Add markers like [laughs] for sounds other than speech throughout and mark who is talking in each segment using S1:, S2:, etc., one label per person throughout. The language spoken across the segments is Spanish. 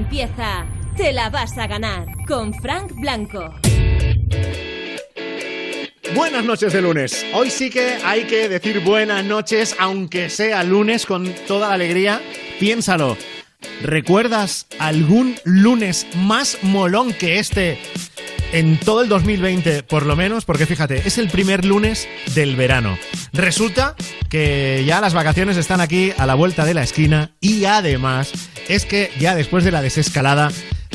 S1: empieza Te la vas a ganar con Frank Blanco.
S2: Buenas noches de lunes. Hoy sí que hay que decir buenas noches, aunque sea lunes, con toda la alegría. Piénsalo. ¿Recuerdas algún lunes más molón que este en todo el 2020, por lo menos? Porque fíjate, es el primer lunes del verano. Resulta que ya las vacaciones están aquí a la vuelta de la esquina y además es que ya después de la desescalada,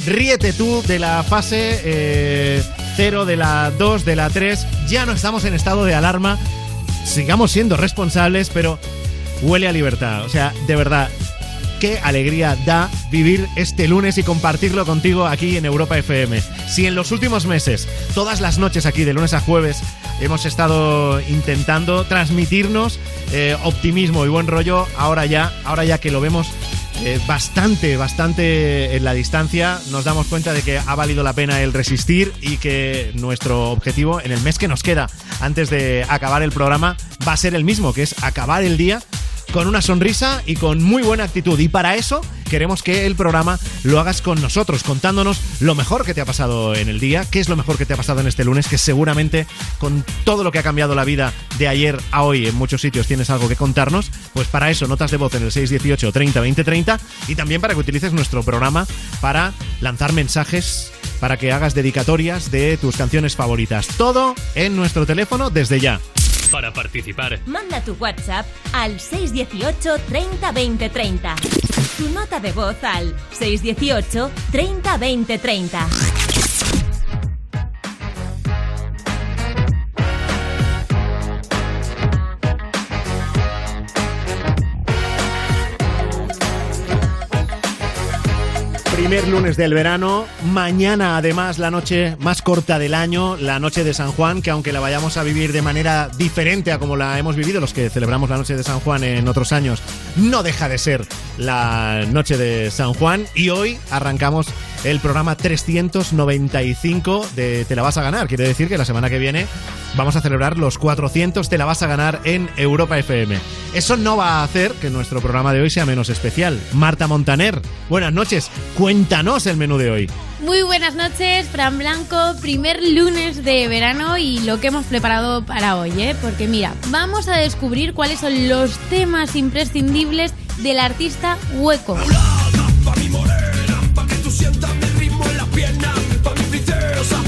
S2: ríete tú de la fase 0, eh, de la 2, de la 3, ya no estamos en estado de alarma, sigamos siendo responsables, pero huele a libertad. O sea, de verdad, qué alegría da vivir este lunes y compartirlo contigo aquí en Europa FM. Si en los últimos meses, todas las noches aquí, de lunes a jueves, hemos estado intentando transmitirnos eh, optimismo y buen rollo, ahora ya, ahora ya que lo vemos eh, bastante, bastante en la distancia, nos damos cuenta de que ha valido la pena el resistir y que nuestro objetivo en el mes que nos queda antes de acabar el programa va a ser el mismo, que es acabar el día con una sonrisa y con muy buena actitud. Y para eso queremos que el programa lo hagas con nosotros, contándonos lo mejor que te ha pasado en el día, qué es lo mejor que te ha pasado en este lunes, que seguramente con todo lo que ha cambiado la vida de ayer a hoy en muchos sitios tienes algo que contarnos. Pues para eso, notas de voz en el 618 30 20 30 y también para que utilices nuestro programa para lanzar mensajes para que hagas dedicatorias de tus canciones favoritas. Todo en nuestro teléfono desde ya.
S3: Para participar,
S1: Manda tu WhatsApp al 618 30 20 30. Tu nota de voz al 618 30 20 30.
S2: Primer lunes del verano, mañana además la noche más corta del año, la noche de San Juan, que aunque la vayamos a vivir de manera diferente a como la hemos vivido los que celebramos la noche de San Juan en otros años, no deja de ser la noche de San Juan. Y hoy arrancamos el programa 395 de Te la vas a ganar. Quiere decir que la semana que viene vamos a celebrar los 400 Te la vas a ganar en Europa FM. Eso no va a hacer que nuestro programa de hoy sea menos especial. Marta Montaner, buenas noches. Cuéntanos el menú de hoy.
S4: Muy buenas noches, Fran Blanco, primer lunes de verano y lo que hemos preparado para hoy, ¿eh? Porque mira, vamos a descubrir cuáles son los temas imprescindibles del artista hueco.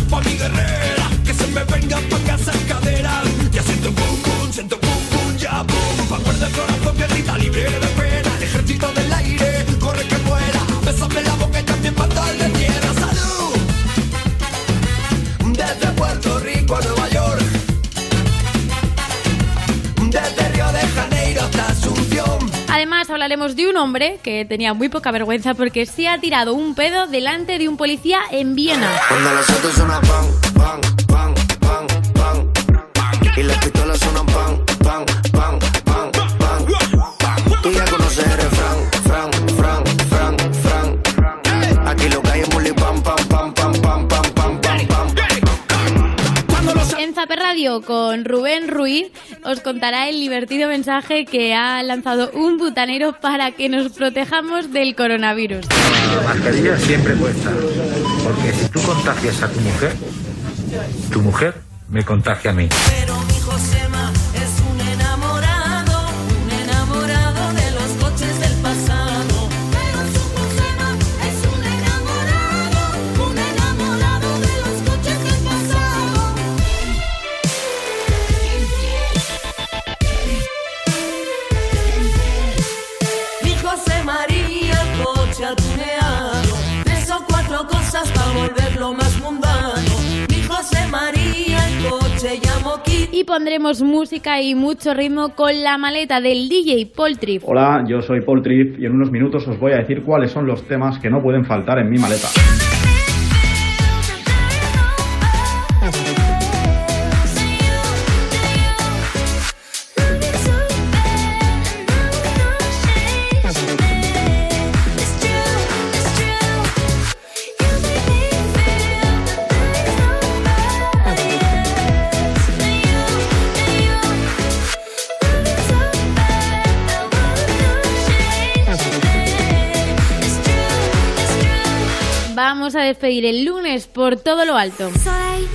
S5: Pa' mi guerrera, que se me venga pa' casa en cadera, ya siento pum pum, siento pum pum, ya pum, pa' guardar el corazón que grita libre
S4: Además, hablaremos de un hombre que tenía muy poca vergüenza porque se ha tirado un pedo delante de un policía en Viena.
S6: Cuando suenan pan, pan, pan, pan, pan. Y las pistolas pan,
S4: Con Rubén Ruiz os contará el divertido mensaje que ha lanzado un butanero para que nos protejamos del coronavirus.
S7: La mascarilla siempre cuesta, porque si tú contagias a tu mujer, tu mujer me contagia a mí.
S4: Y pondremos música y mucho ritmo con la maleta del DJ Paul Tripp.
S8: Hola, yo soy Paul Tripp y en unos minutos os voy a decir cuáles son los temas que no pueden faltar en mi maleta.
S4: Despedir el lunes por todo lo alto.
S9: So they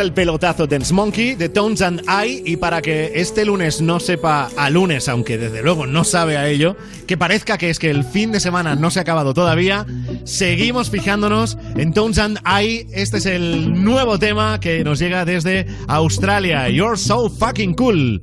S2: el pelotazo Dance Monkey de Tones and I y para que este lunes no sepa a lunes, aunque desde luego no sabe a ello, que parezca que es que el fin de semana no se ha acabado todavía, seguimos fijándonos en Tones and I. Este es el nuevo tema que nos llega desde Australia. You're so fucking cool.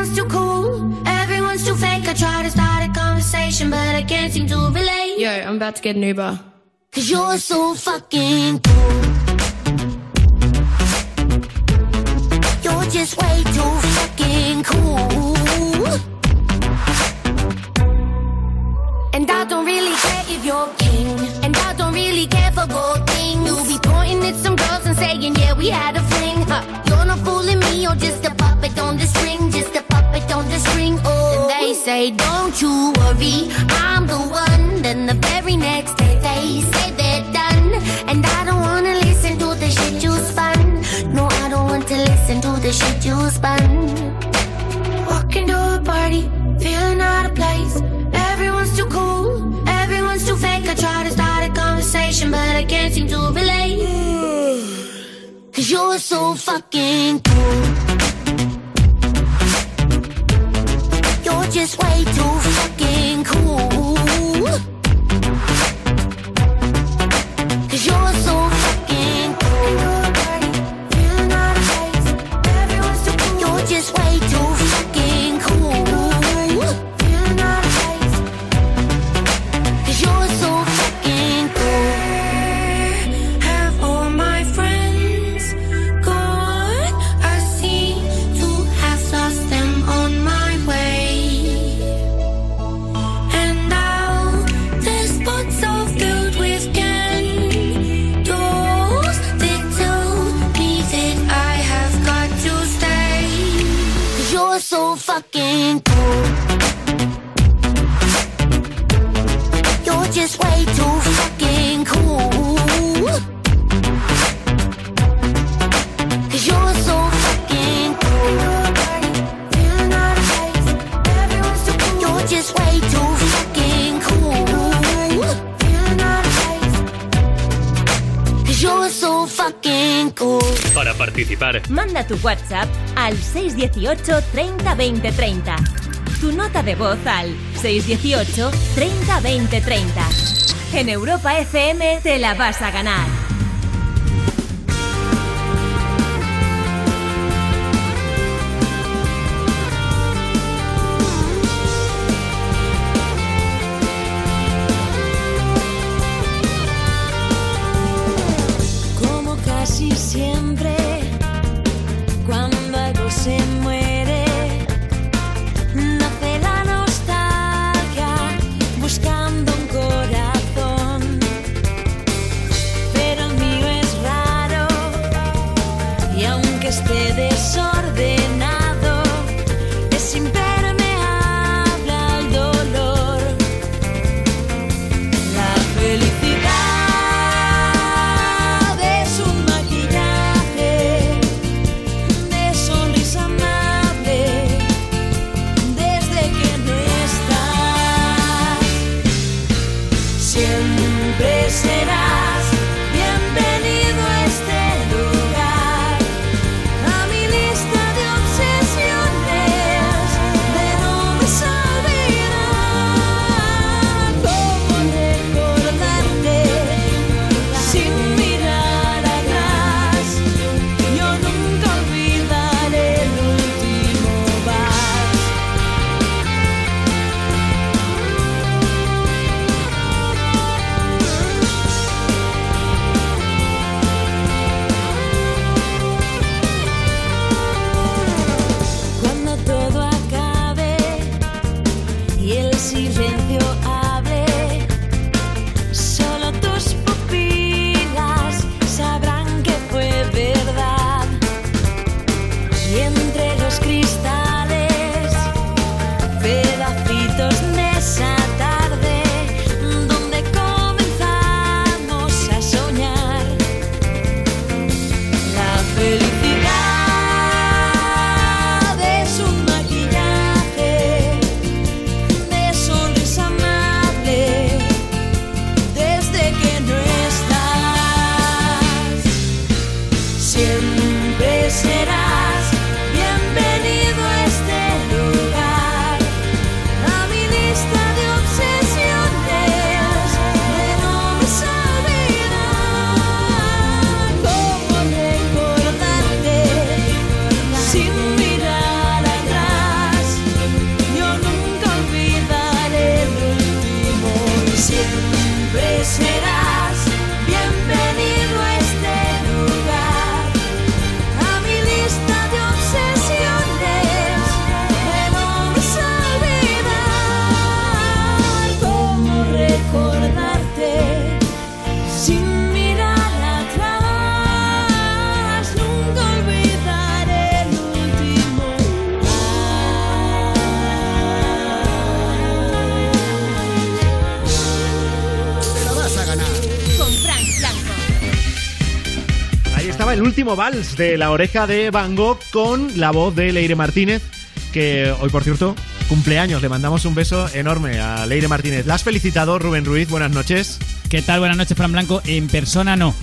S9: Everyone's too cool, everyone's too fake. I try to start a conversation, but I can't seem to relate.
S10: Yo, I'm about to get an Uber.
S9: Cause you're so fucking cool. You're just way too fucking cool. And I don't really care if you're king. And I don't really care for gold things. You'll be pointing at some girls and saying, yeah, we had a fling. Huh. You're not fooling me, you're just a puppet on the string. String. Oh, and they say, don't you worry, I'm the one. Then the very next day they say they're done. And I don't wanna listen to the shit you spun. No, I don't want to listen to the shit you spun. Walking to a party, feeling out of place. Everyone's too cool, everyone's too fake. I try to start a conversation, but I can't seem to relate. [sighs] Cause you're so fucking cool. Just way too fucking cool. Cause you're so so fucking cool. You're just way too
S11: Para participar,
S12: Manda tu WhatsApp al 618 30 20 30. Tu nota de voz al 618 30 20 30. En Europa FM te la vas a ganar.
S2: Último vals de La Oreja de Van Gogh con la voz de Leire Martínez, que hoy, por cierto, cumpleaños. Le mandamos un beso enorme a Leire Martínez. ¿La has felicitado, Rubén Ruiz? Buenas noches.
S10: ¿Qué tal? Buenas noches, Fran Blanco. En persona no.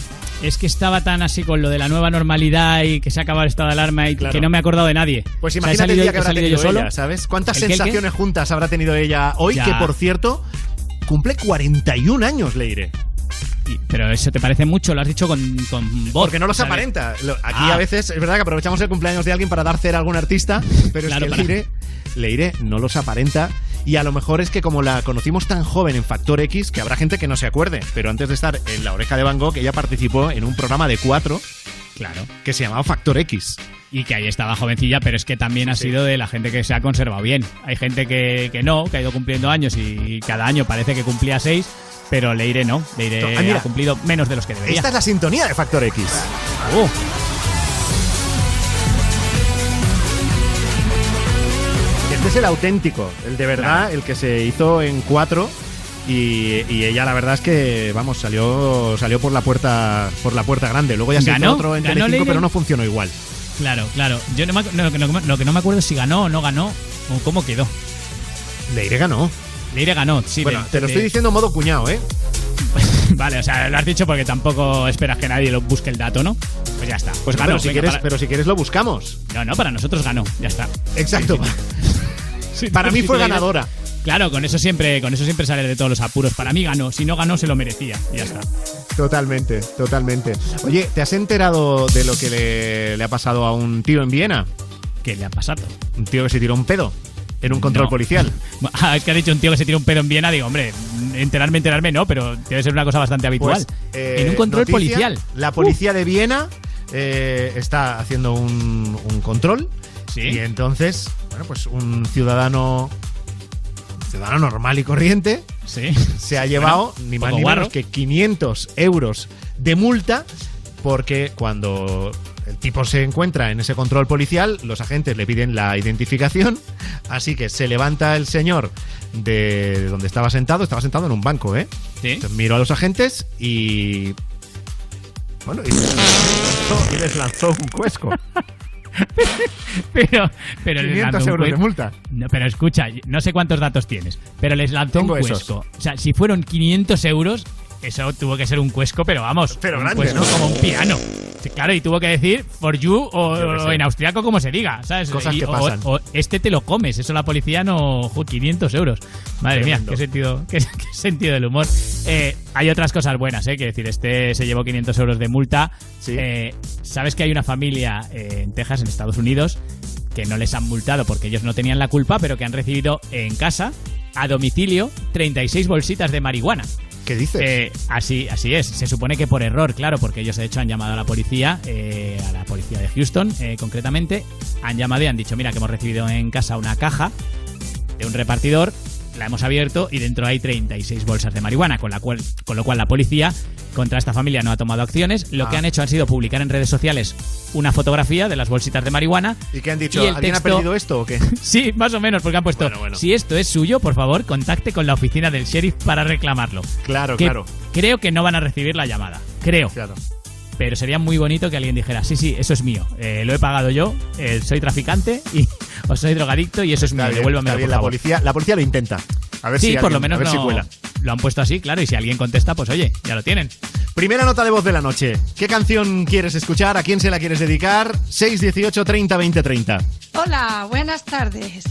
S10: Es que estaba tan así con lo de la nueva normalidad y que se ha acabado el estado de alarma y
S2: Claro.
S10: que no me he acordado de nadie.
S2: Pues
S10: O sea,
S2: imagínate el
S10: salido-
S2: día que habrá tenido
S10: yo solo.
S2: ella, ¿sabes? ¿Cuántas
S10: ¿El el
S2: sensaciones juntas habrá tenido ella hoy?
S10: Ya.
S2: Que, por cierto, cumple 41 años, Leire.
S10: Pero eso te parece mucho, lo has dicho con, con voz.
S2: Porque no los
S10: ¿sabes?
S2: aparenta. Aquí
S10: Ah.
S2: a veces es verdad que aprovechamos el cumpleaños de alguien para dar cera a algún artista, pero
S10: Claro,
S2: es que Leire, Leire no los aparenta. Y a lo mejor es que como la conocimos tan joven en Factor X, que habrá gente que no se acuerde, pero antes de estar en La Oreja de Van Gogh, ella participó en un programa de cuatro
S10: Claro.
S2: que se llamaba Factor X.
S10: Y que ahí estaba jovencilla, pero es que también ha sido de la gente que se ha conservado bien. Hay gente que, que no, que ha ido cumpliendo años y cada año parece que cumplía seis, pero Leire no. Leire
S2: Ah, mira.
S10: ha cumplido menos de los que debería.
S2: Esta es la sintonía de Factor X.
S10: Uh,
S2: Este es el auténtico, el de verdad, el que se hizo en cuatro. Y, y ella la verdad es que vamos salió salió por la puerta por la puerta grande luego ya se
S10: ¿Ganó?
S2: hizo otro en
S10: ¿Ganó
S2: Telecinco pero no funcionó igual
S10: claro, claro. Yo no me no, no, lo que no me acuerdo es si ganó o no ganó o cómo quedó.
S2: Leire ganó
S10: Leire ganó, sí.
S2: bueno
S10: de-
S2: te lo
S10: de-
S2: estoy diciendo en modo cuñado eh [laughs]
S10: Vale, o sea, lo has dicho porque tampoco esperas que nadie lo busque el dato, ¿no? Pues ya está. Pues ganó.
S2: pero si
S10: venga,
S2: quieres
S10: para-
S2: pero si quieres lo buscamos
S10: No, no, para nosotros ganó, ya está.
S2: exacto
S10: Sí, [laughs]
S2: para mí fue ganadora
S10: Claro, con eso siempre, con eso siempre sale de todos los apuros. Para mí ganó, si no ganó se lo merecía. Ya está.
S2: totalmente totalmente oye te has enterado de lo que le, le ha pasado a un tío en Viena
S10: ¿Qué le ha pasado?
S2: un tío que se tiró un pedo en un control
S10: No.
S2: policial [laughs]
S10: Ah, es que ha dicho un tío que se tira un pedo en Viena. Digo, hombre, enterarme, enterarme no, pero debe ser una cosa bastante habitual.
S2: Pues, eh,
S10: en un control
S2: noticia,
S10: policial.
S2: La policía de Viena eh, está haciendo un, un control.
S10: Sí.
S2: Y entonces, bueno, pues un ciudadano. Ciudadano normal y corriente
S10: Sí.
S2: se ha llevado
S10: Bueno,
S2: ni más ni
S10: guarro.
S2: menos que 500 euros de multa porque cuando el tipo se encuentra en ese control policial, los agentes le piden la identificación, así que se levanta el señor de donde estaba sentado, estaba sentado en un banco, ¿eh?
S10: Sí.
S2: Entonces miró a los agentes y. Bueno, y les lanzó, y les lanzó un cuesco. [laughs]
S10: Pero, pero les
S2: 500
S10: lanzó un
S2: euros de multa.
S10: No, pero escucha, no sé cuántos datos tienes, pero les lanzó
S2: Tengo
S10: un
S2: esos.
S10: cuesco. O sea, si fueron 500 euros, eso tuvo que ser un cuesco, pero vamos.
S2: Pero
S10: un
S2: grande,
S10: cuesco
S2: ¿no?
S10: como un piano. Claro, y tuvo que decir for you o, en austriaco como se diga, ¿sabes?
S2: Cosas
S10: Y-
S2: que
S10: o-
S2: pasan.
S10: O, este te lo comes, eso la policía no... jo, 500 euros. Madre
S2: Tremendo.
S10: mía, qué sentido, [laughs] qué, qué sentido del humor. Eh, hay otras cosas buenas, ¿eh? Que decir, este se llevó 500 euros de multa.
S2: Sí.
S10: Eh, ¿Sabes que hay una familia eh, en Texas, en Estados Unidos, que no les han multado porque ellos no tenían la culpa, pero que han recibido en casa, a domicilio, 36 bolsitas de marihuana?
S2: ¿Qué dices?
S10: Eh, así, así es. Se supone que por error, claro, porque ellos de hecho han llamado a la policía, eh, a la policía de Houston eh, concretamente, han llamado y han dicho, mira, que hemos recibido en casa una caja de un repartidor, la hemos abierto y dentro hay 36 bolsas de marihuana, con, la cual, con lo cual la policía contra esta familia no ha tomado acciones. Lo
S2: Ah.
S10: que han hecho han sido publicar en redes sociales una fotografía de las bolsitas de marihuana.
S2: ¿Y qué han dicho? ¿Alguien ha perdido esto o qué? [laughs]
S10: Sí, más o menos, porque han puesto,
S2: Bueno, bueno.
S10: si esto es suyo, por favor, contacte con la oficina del sheriff para reclamarlo.
S2: Claro,
S10: Que
S2: claro.
S10: Creo que no van a recibir la llamada. Creo.
S2: Claro.
S10: Pero sería muy bonito que alguien dijera, sí, sí, eso es mío. Eh, lo he pagado yo, eh, soy traficante y, [laughs] o soy drogadicto y eso es
S2: Está
S10: mío.
S2: bien,
S10: por
S2: la
S10: favor.
S2: policía, la policía lo intenta. A ver
S10: Sí,
S2: si
S10: por lo menos
S2: a ver si
S10: no-
S2: cuela.
S10: lo han puesto así, claro, y si alguien contesta, pues oye, ya lo tienen.
S2: Primera nota de voz de la noche. ¿Qué canción quieres escuchar? ¿A quién se la quieres dedicar? 618 30 20 30.
S11: Hola, buenas tardes.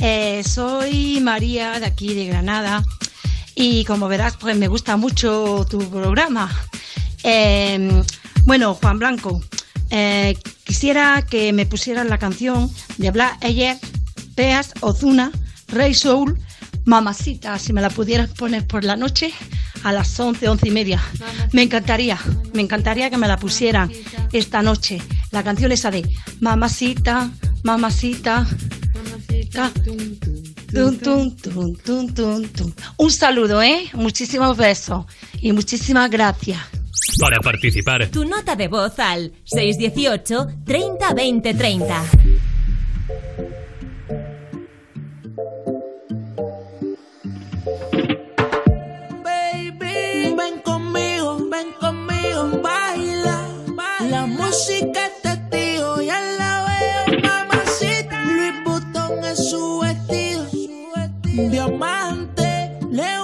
S11: Eh, soy María de aquí de Granada y como verás, pues me gusta mucho tu programa. Eh, bueno, Juan Blanco, eh, quisiera que me pusieran la canción de Blas Ayer, Peas Ozuna, Rey Soul, Mamacita, si me la pudieras poner por la noche a las 11, 11 y media. Me encantaría, me encantaría que me la pusieran esta noche. La canción esa de Mamacita, Mamacita. Tum. Un saludo, ¿eh? Muchísimos besos y muchísimas gracias
S3: para participar.
S12: Tu nota de voz al 618 30 20 30.
S13: Baby, ven conmigo, ven conmigo, baila. baila. La música
S14: es testigo, ya la veo, mamacita. Luis Butón es su vestido,
S15: diamante, leo.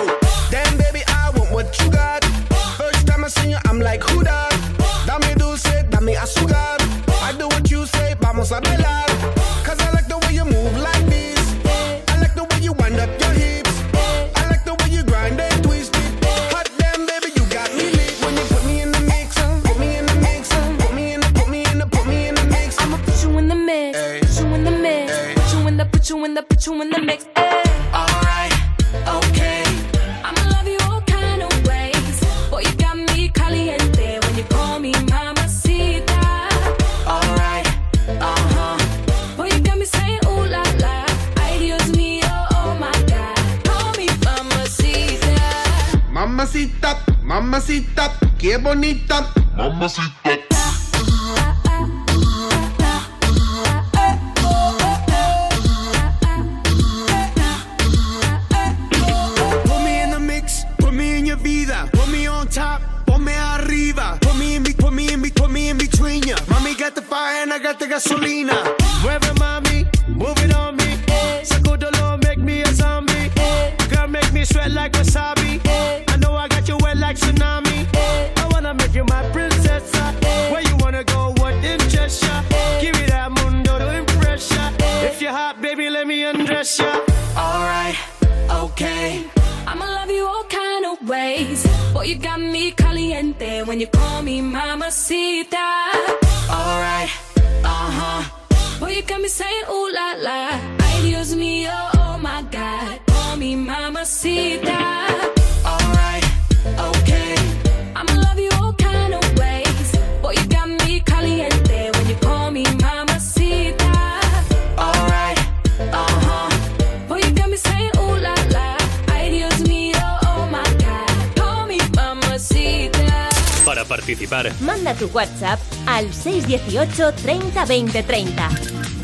S1: 2030.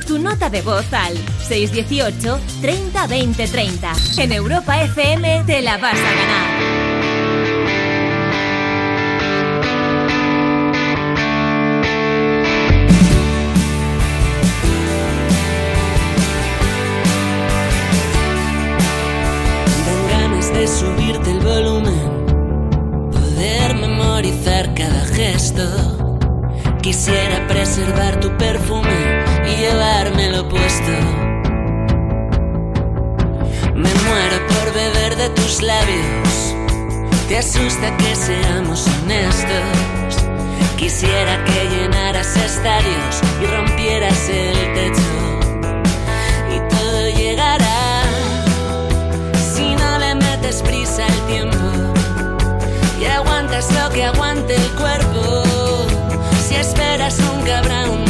S1: Tu nota de voz al 618 30 30. En Europa FM te la vas a ganar.
S7: Subirte el volumen, poder memorizar cada gesto Quisiera preservar tu perfume y llevármelo puesto. Me muero por beber de tus labios. Te asusta que seamos honestos. Quisiera que llenaras estadios y rompieras el techo. Y todo llegará si no le metes prisa al tiempo y aguantas lo que aguante el cuerpo esperas nunca habrá un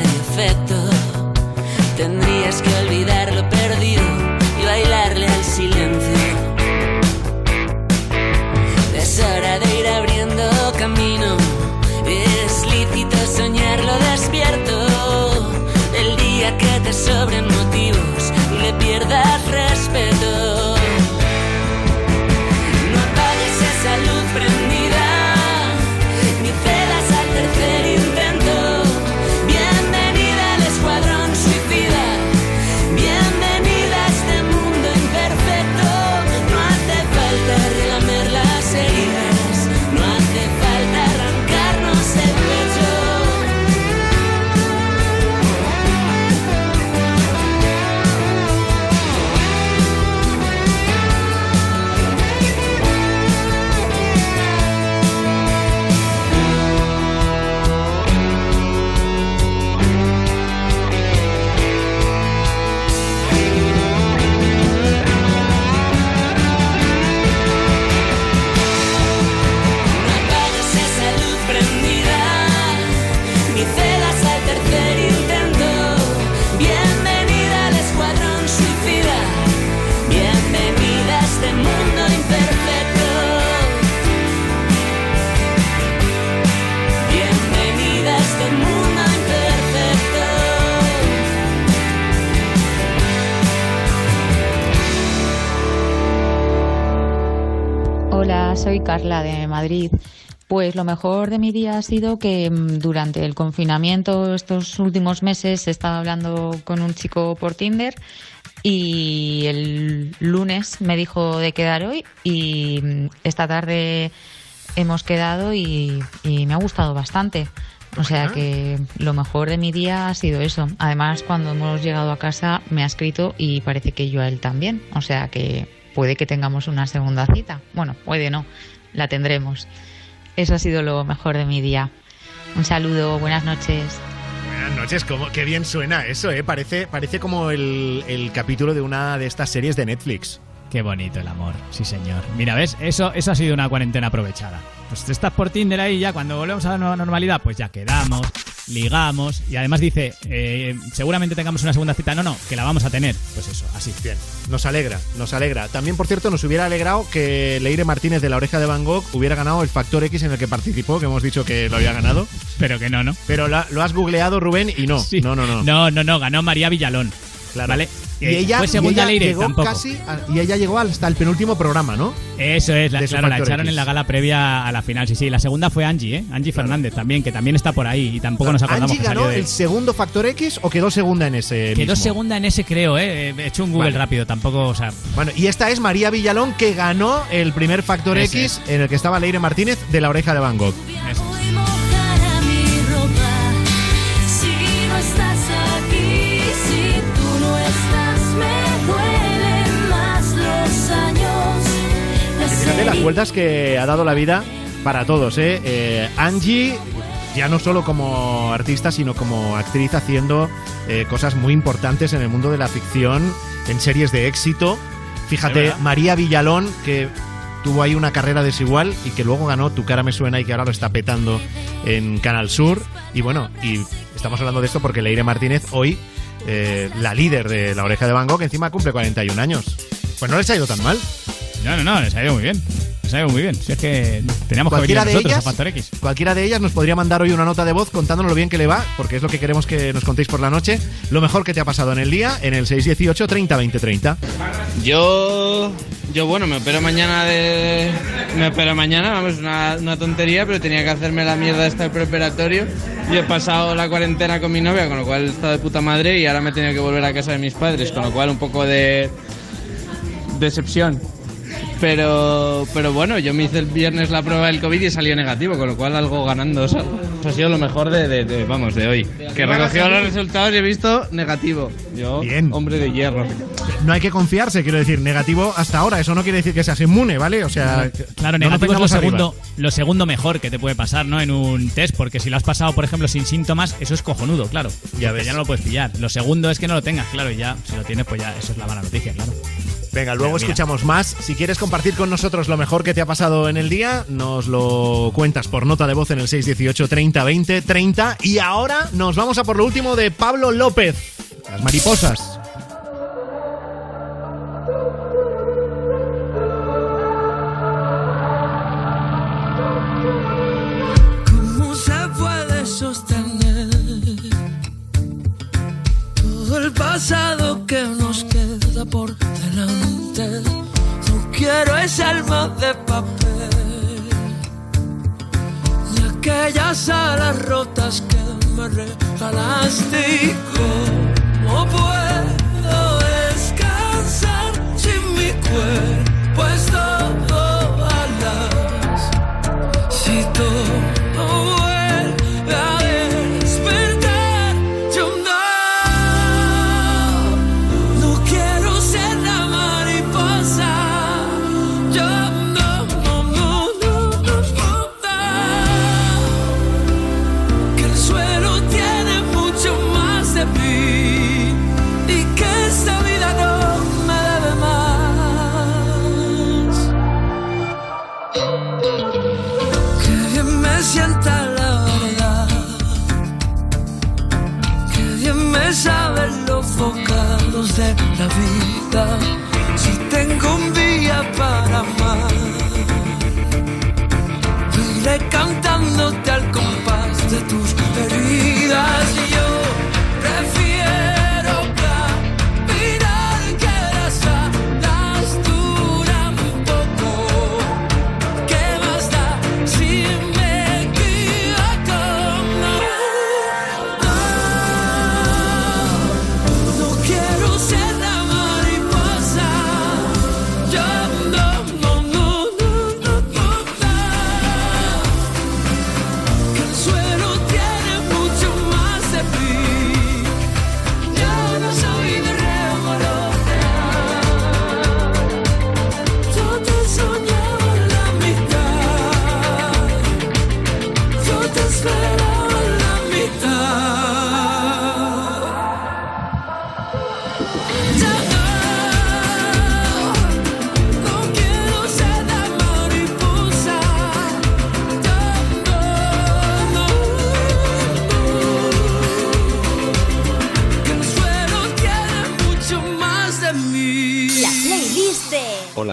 S7: y efecto.
S16: Carla de Madrid. Pues lo mejor de mi día ha sido que mm, durante el confinamiento estos últimos meses he estado hablando con un chico por Tinder y el lunes me dijo de quedar hoy y mm, esta tarde hemos quedado y, y me ha gustado bastante. O sea que lo mejor de mi día ha sido eso. Además, cuando hemos llegado a casa me ha escrito y parece que yo a él también. O sea que puede que tengamos una segunda cita. Bueno, puede no, la tendremos. Eso ha sido lo mejor de mi día. Un saludo, buenas noches.
S2: Buenas noches, como, qué bien suena eso, ¿eh? Parece, parece como el, el capítulo de una de estas series de Netflix.
S10: Qué bonito el amor, sí señor. Mira, ¿ves? Eso, eso ha sido una cuarentena aprovechada. Pues te estás por Tinder ahí ya, cuando volvemos a la nueva normalidad, pues ya quedamos, ligamos y además dice, eh, seguramente tengamos una segunda cita. No, no, que la vamos a tener. Pues eso, así.
S2: Bien, nos alegra, nos alegra. También, por cierto, nos hubiera alegrado que Leire Martínez de La Oreja de Van Gogh hubiera ganado el Factor X en el que participó, que hemos dicho que lo había ganado. [laughs]
S10: Pero que no, ¿no?
S2: Pero la- lo has googleado, Rubén, y no. [laughs] No, no, no.
S10: No, no, no, ganó María Villalón.
S2: Claro.
S10: ¿Vale?
S2: Y
S10: Eh,
S2: ella,
S10: fue
S2: y
S10: segunda
S2: ella
S10: Leire,
S2: llegó
S10: tampoco.
S2: casi a- y ella llegó hasta el penúltimo programa, ¿no?
S10: Eso es, la,
S2: De
S10: claro, la echaron
S2: X.
S10: en la gala previa a la final. Sí, sí, la segunda fue Angie, ¿eh? Angie Fernández también, que también está por ahí y tampoco nos acordamos
S2: ¿Angie
S10: que
S2: ganó
S10: de...
S2: el segundo Factor X o quedó segunda en ese
S10: Quedó
S2: mismo?
S10: segunda en ese, creo, ¿eh? He hecho un Google
S2: Vale.
S10: rápido, tampoco, o sea...
S2: Bueno, y esta es María Villalón que ganó el primer Factor
S10: Ese
S2: X en el que estaba Leire Martínez de La Oreja de Van Gogh. Fíjate las vueltas que ha dado la vida para todos, ¿eh? Eh, Angie, ya no solo como artista, sino como actriz haciendo eh, cosas muy importantes en el mundo de la ficción, en series de éxito. Fíjate. María Villalón, que tuvo ahí una carrera desigual y que luego ganó Tu cara me suena y que ahora lo está petando en Canal Sur. Y bueno, y estamos hablando de esto porque Leire Martínez hoy, eh, la líder de La Oreja de Van Gogh, encima cumple 41 años. Pues no les ha ido tan mal.
S10: No, no, no, les ha ido muy bien. Les ha ido muy bien. Si es que teníamos que venir
S2: Cualquiera de
S10: nosotros
S2: ellas,
S10: a Factor X.
S2: cualquiera de ellas nos podría mandar hoy una nota de voz contándonos lo bien que le va, porque es lo que queremos que nos contéis por la noche. Lo mejor que te ha pasado en el día, en el 618 30 20 30.
S17: Yo, yo bueno, me opero mañana de, me opero mañana, vamos, una, una tontería, pero tenía que hacerme la mierda esta del preparatorio. Y he pasado la cuarentena con mi novia, con lo cual he estado de puta madre y ahora me he tenido que volver a casa de mis padres, con lo cual un poco de decepción. Pero, pero bueno, yo me hice el viernes la prueba del COVID y salió negativo, con lo cual algo ganando. Eso ha sido lo mejor de, de- de- vamos, de hoy. Que recogió los resultados y he visto negativo. Yo, hombre de hierro.
S2: No hay que confiarse, quiero decir, negativo hasta ahora. Eso no quiere decir que seas inmune, ¿vale? O sea,
S10: Claro,
S2: no
S10: negativo es lo
S2: arriba.
S10: segundo, lo segundo mejor que te puede pasar, ¿no? En un test, porque si lo has pasado, por ejemplo, sin síntomas, eso es cojonudo, claro. Ya
S2: ves.
S10: ya no lo puedes pillar. Lo segundo es que no lo tengas, claro, y ya, si lo tienes, pues ya, eso es la mala noticia, claro.
S2: Venga, luego
S10: Mira, mira.
S2: escuchamos más. Si quieres compartir con nosotros lo mejor que te ha pasado en el día, nos lo cuentas por nota de voz en el 618 30 20 30. Y ahora nos vamos a por lo último de Pablo López. Las mariposas.
S13: ¿Cómo se puede sostener todo el pasado que nos queda por ese alma de papel, ni aquellas alas rotas que me regalaste. ¿Y ¿Cómo puedo descansar sin mi cuerpo? Vida.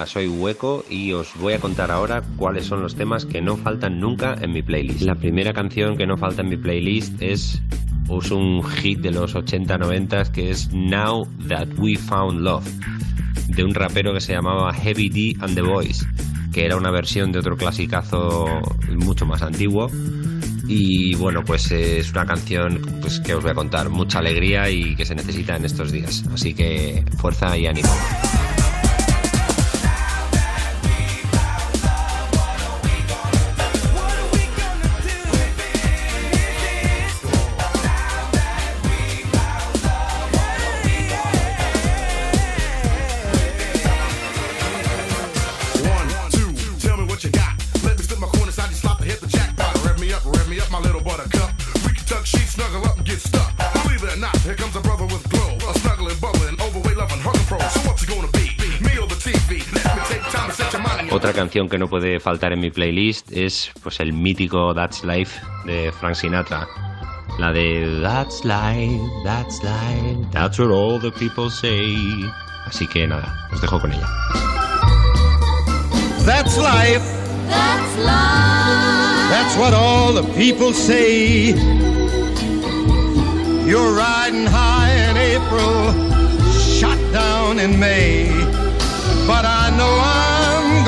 S13: Soy
S18: Hueco y os voy a contar ahora cuáles son los temas que no faltan nunca en mi playlist. La primera canción que no falta en mi playlist es es un hit de los 80-90 que es Now That We Found Love de un rapero que se llamaba Heavy D and the Boys que era una versión de otro clasicazo mucho más antiguo. Y bueno pues es una canción pues, que os voy a contar. Mucha alegría y que se necesita en estos días. Así que fuerza y ánimo canción que no puede faltar en mi playlist es pues el mítico That's Life de Frank Sinatra. La de That's life, that's life, that's what all the people say. Así que nada, os dejo con ella.
S19: That's life.
S9: That's life.
S19: That's what all the people say. You're riding high in April, shot down in May. But I know I'm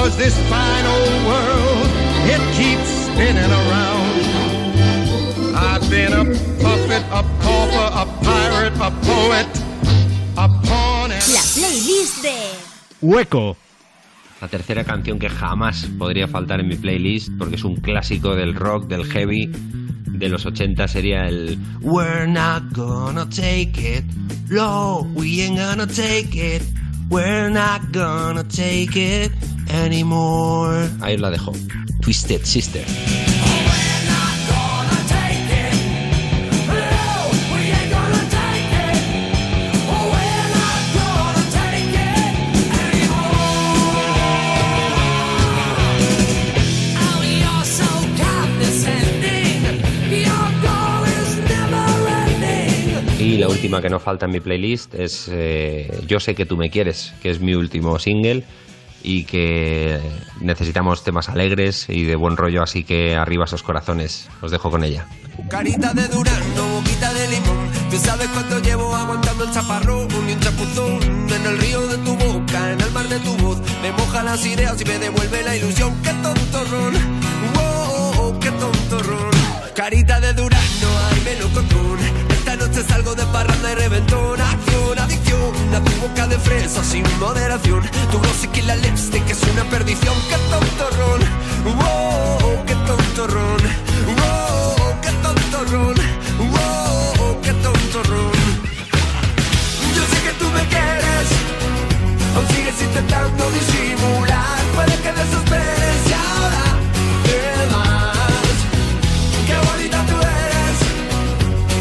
S19: Cause this fine old world, it keeps spinning around. I've been a puppet, a pauper, a pirate, a poet, a pawn and
S12: La playlist de de
S2: Hueco.
S18: La tercera canción que jamás podría faltar en mi playlist, porque es un clásico del rock, del heavy, de los 80, sería el
S5: We're not gonna take it. No, we ain't gonna take it. We're not gonna take it anymore.
S18: Ahí la dejo. Twisted Sister. La última que no falta en mi playlist es eh, Yo sé que tú me quieres, que es mi último single y que necesitamos temas alegres y de buen rollo, así que arriba esos corazones. Os dejo con ella.
S5: Carita de durazno, boquita de limón. Tú sabes cuánto llevo aguantando el chaparrón y un chapuzón en el río de tu boca, en el mar de tu voz. Me moja las ideas y me devuelve la ilusión. Qué tontorrón, wow, qué tontorrón. Carita de durazno, ay melocotón. Esta salgo de parranda y reventón. Acción, adicción, a tu boca de fresa sin moderación. Tu glossy que la lipstick es una perdición. Qué tontorrón, wow, qué tontorrón, wow, qué tontorrón, wow, qué tontorrón. Yo sé que tú me quieres, aún sigues intentando disimular. Puede que desesperes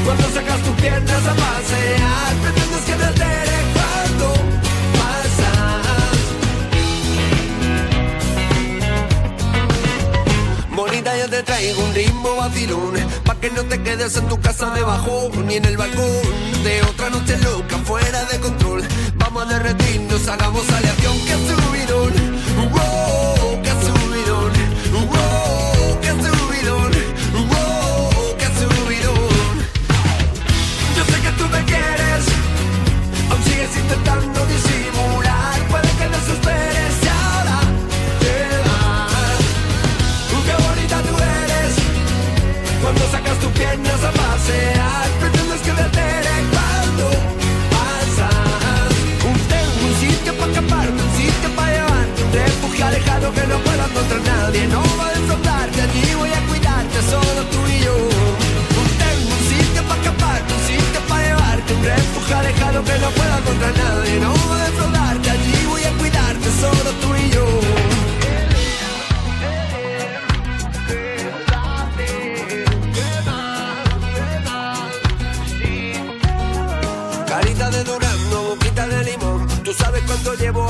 S5: cuando sacas tus piernas a pasear. Pretendes que te altere cuando pasas. Bonita, yo te traigo un ritmo vacilón Pa' que no te quedes en tu casa debajo Ni en el balcón de otra noche loca Fuera de control Vamos a derretirnos, hagamos aleación Que subidón, wow, pasear Pretendes que te altere cuando pasas tengo un sitio para escaparte Un sitio para llevarte. Un refugio alejado que no pueda encontrar nadie. No va a defraudarte, allí voy a cuidarte Solo tú y yo. Tengo un sitio para escaparte Un sitio para llevarte. Un refugio alejado que no pueda encontrar nadie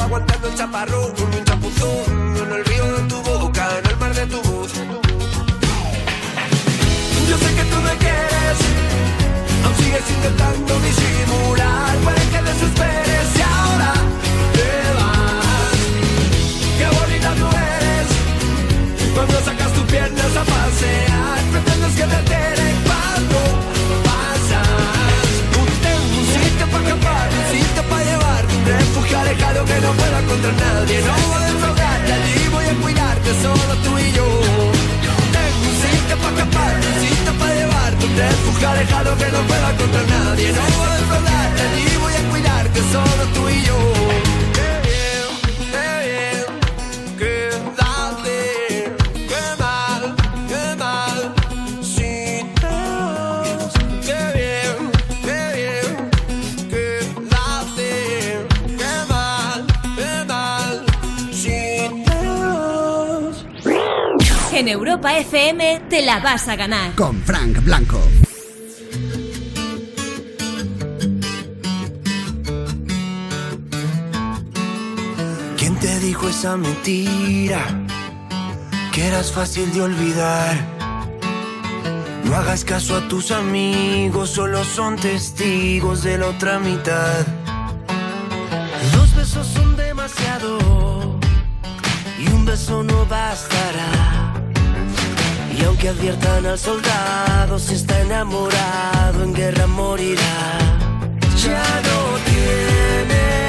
S5: aguantando el chaparrón. Un chapuzón en el río de tu boca, en el mar de tu voz. Yo sé que tú me quieres, aún sigues intentando disimular. Puede que desesperes y ahora te vas. Qué bonita tú eres, cuando sacas tus piernas a pasear. Pretendes que te altere un refugio alejado que no pueda encontrar nadie. No voy a defraudarte, allí voy a cuidarte, solo tú y yo. Tengo un sitio para escapar, un sitio para llevarte, un refugio alejado que no pueda encontrar nadie. No voy a defraudarte, allí voy a cuidarte, solo tú y yo.
S12: Europa FM te la vas a ganar.
S20: Con Frank Blanco.
S5: ¿Quién te dijo esa mentira? Que eras fácil de olvidar. No hagas caso a tus amigos, solo son testigos de la otra mitad. Aunque adviertan al soldado, si está enamorado, en guerra morirá. Ya no tienes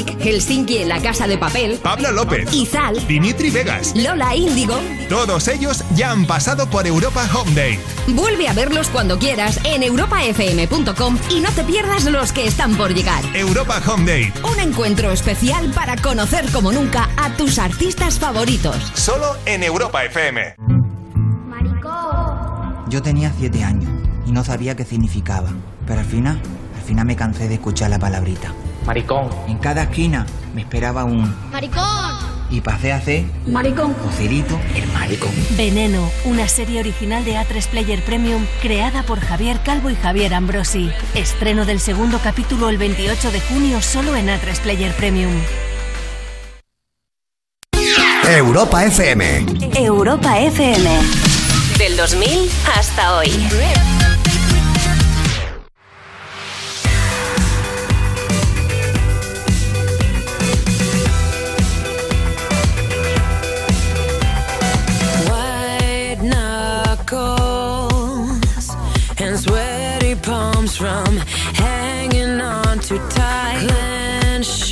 S21: Helsinki en la Casa de Papel,
S22: Pablo López,
S21: Izal,
S22: Dimitri Vegas,
S21: Lola Índigo.
S22: Todos ellos ya han pasado por Europa Home Day.
S21: Vuelve a verlos cuando quieras en europafm.com y no te pierdas los que están por llegar.
S22: Europa Home Day.
S21: Un encuentro especial para conocer como nunca a tus artistas favoritos.
S22: Solo en Europa FM. Maricón.
S23: Yo tenía 7 años y no sabía qué significaba, pero al final, al final me cansé de escuchar la palabrita Maricón. En cada esquina me esperaba un...
S9: Maricón.
S23: Y pasé a hacer...
S9: Maricón.
S23: Joselito, el maricón.
S24: Veneno, una serie original de A3 Player Premium creada por Javier Calvo y Javier Ambrosi. Estreno del segundo capítulo el 28 de junio solo en A3 Player Premium.
S25: Europa FM.
S12: Europa FM. Del 2000 hasta hoy.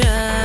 S15: ocean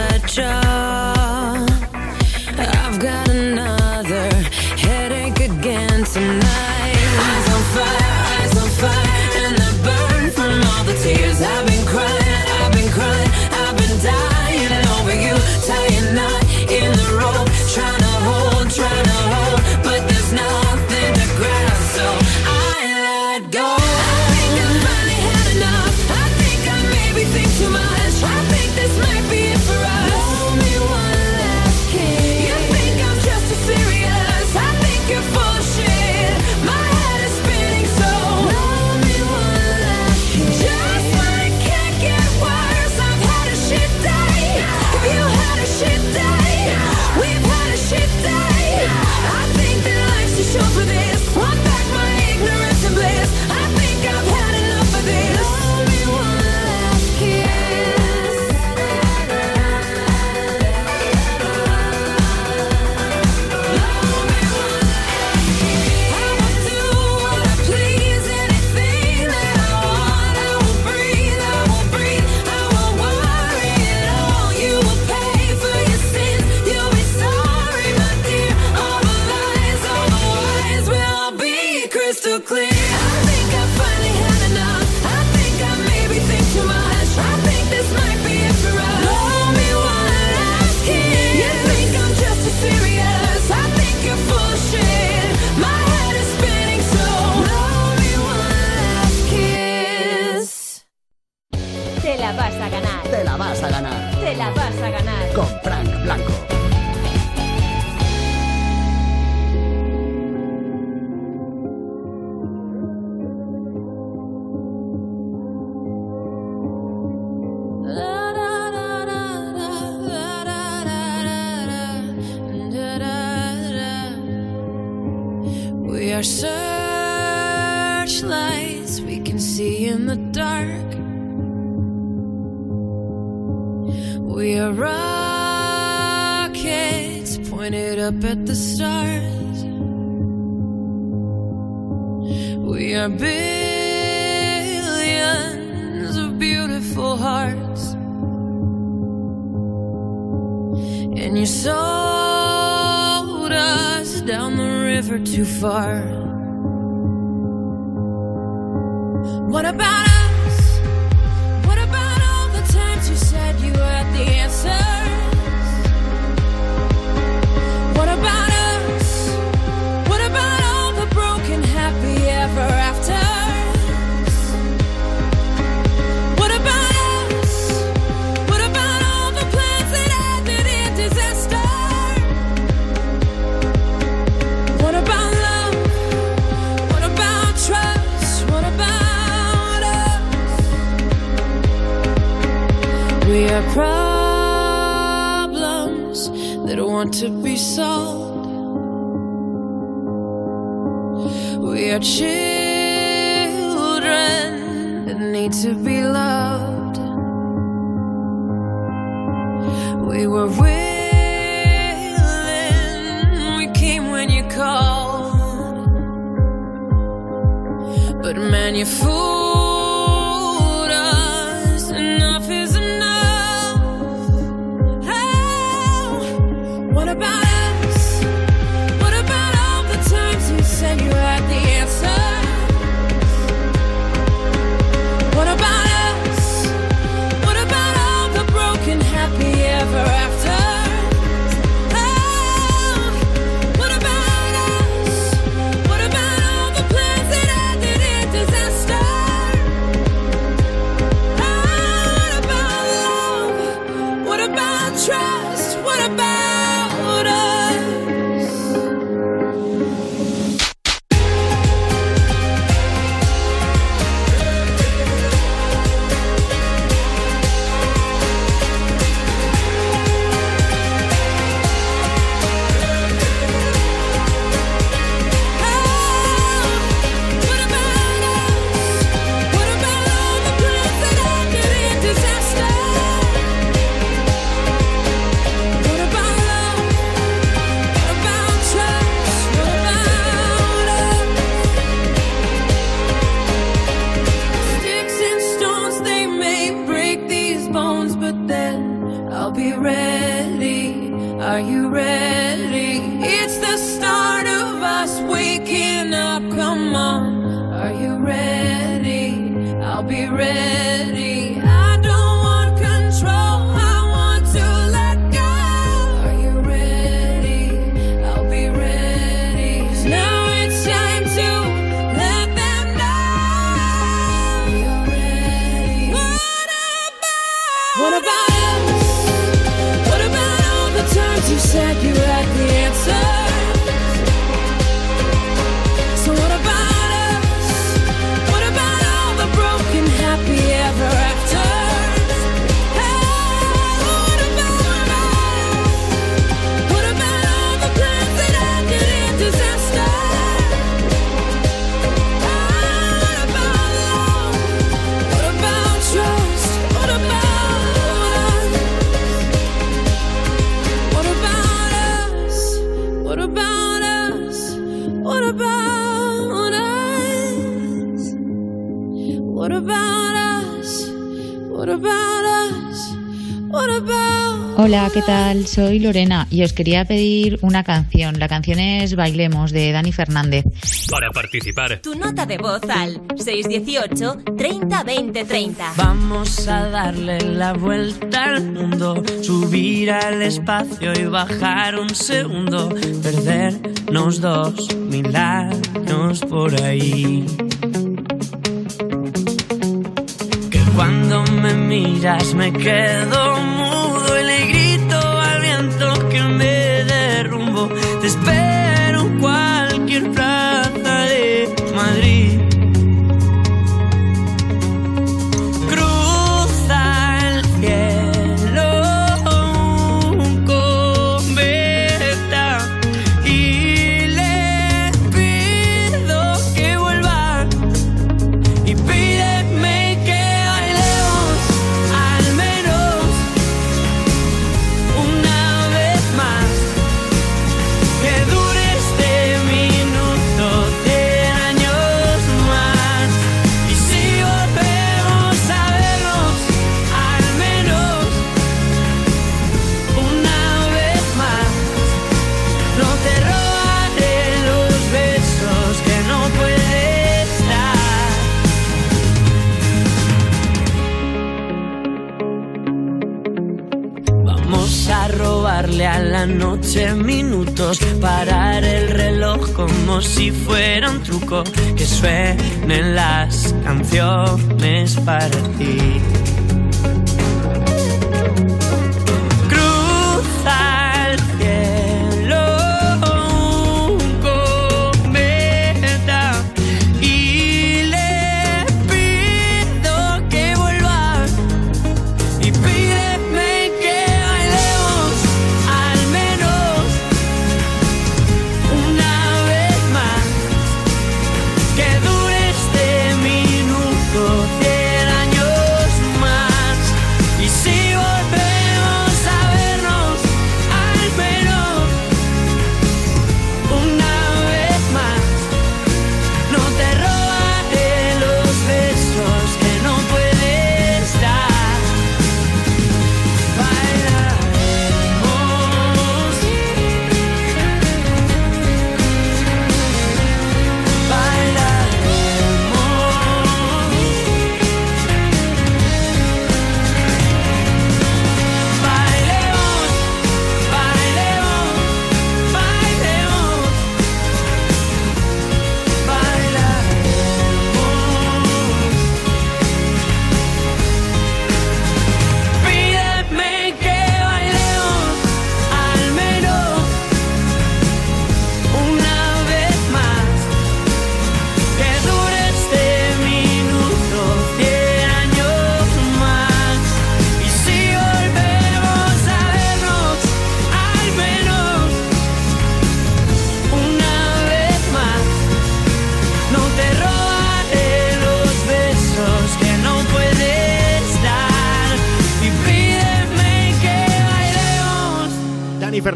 S26: searchlights, we can see in the dark. We are rockets pointed up at the stars. We are big. Never too far. not to be sold. We are
S15: cheap. ¿qué tal? Soy Lorena y os quería pedir una canción. La canción es Bailemos de Dani Fernández.
S3: Para participar.
S1: Tu nota de voz al 618 30 20 30.
S7: Vamos a darle la vuelta al mundo, subir al espacio y bajar un segundo, perdernos dos milagros por ahí. Que cuando me miras me quedo muy this bed. 15 minutos, parar el reloj como si fuera un truco, que suenen las canciones para ti.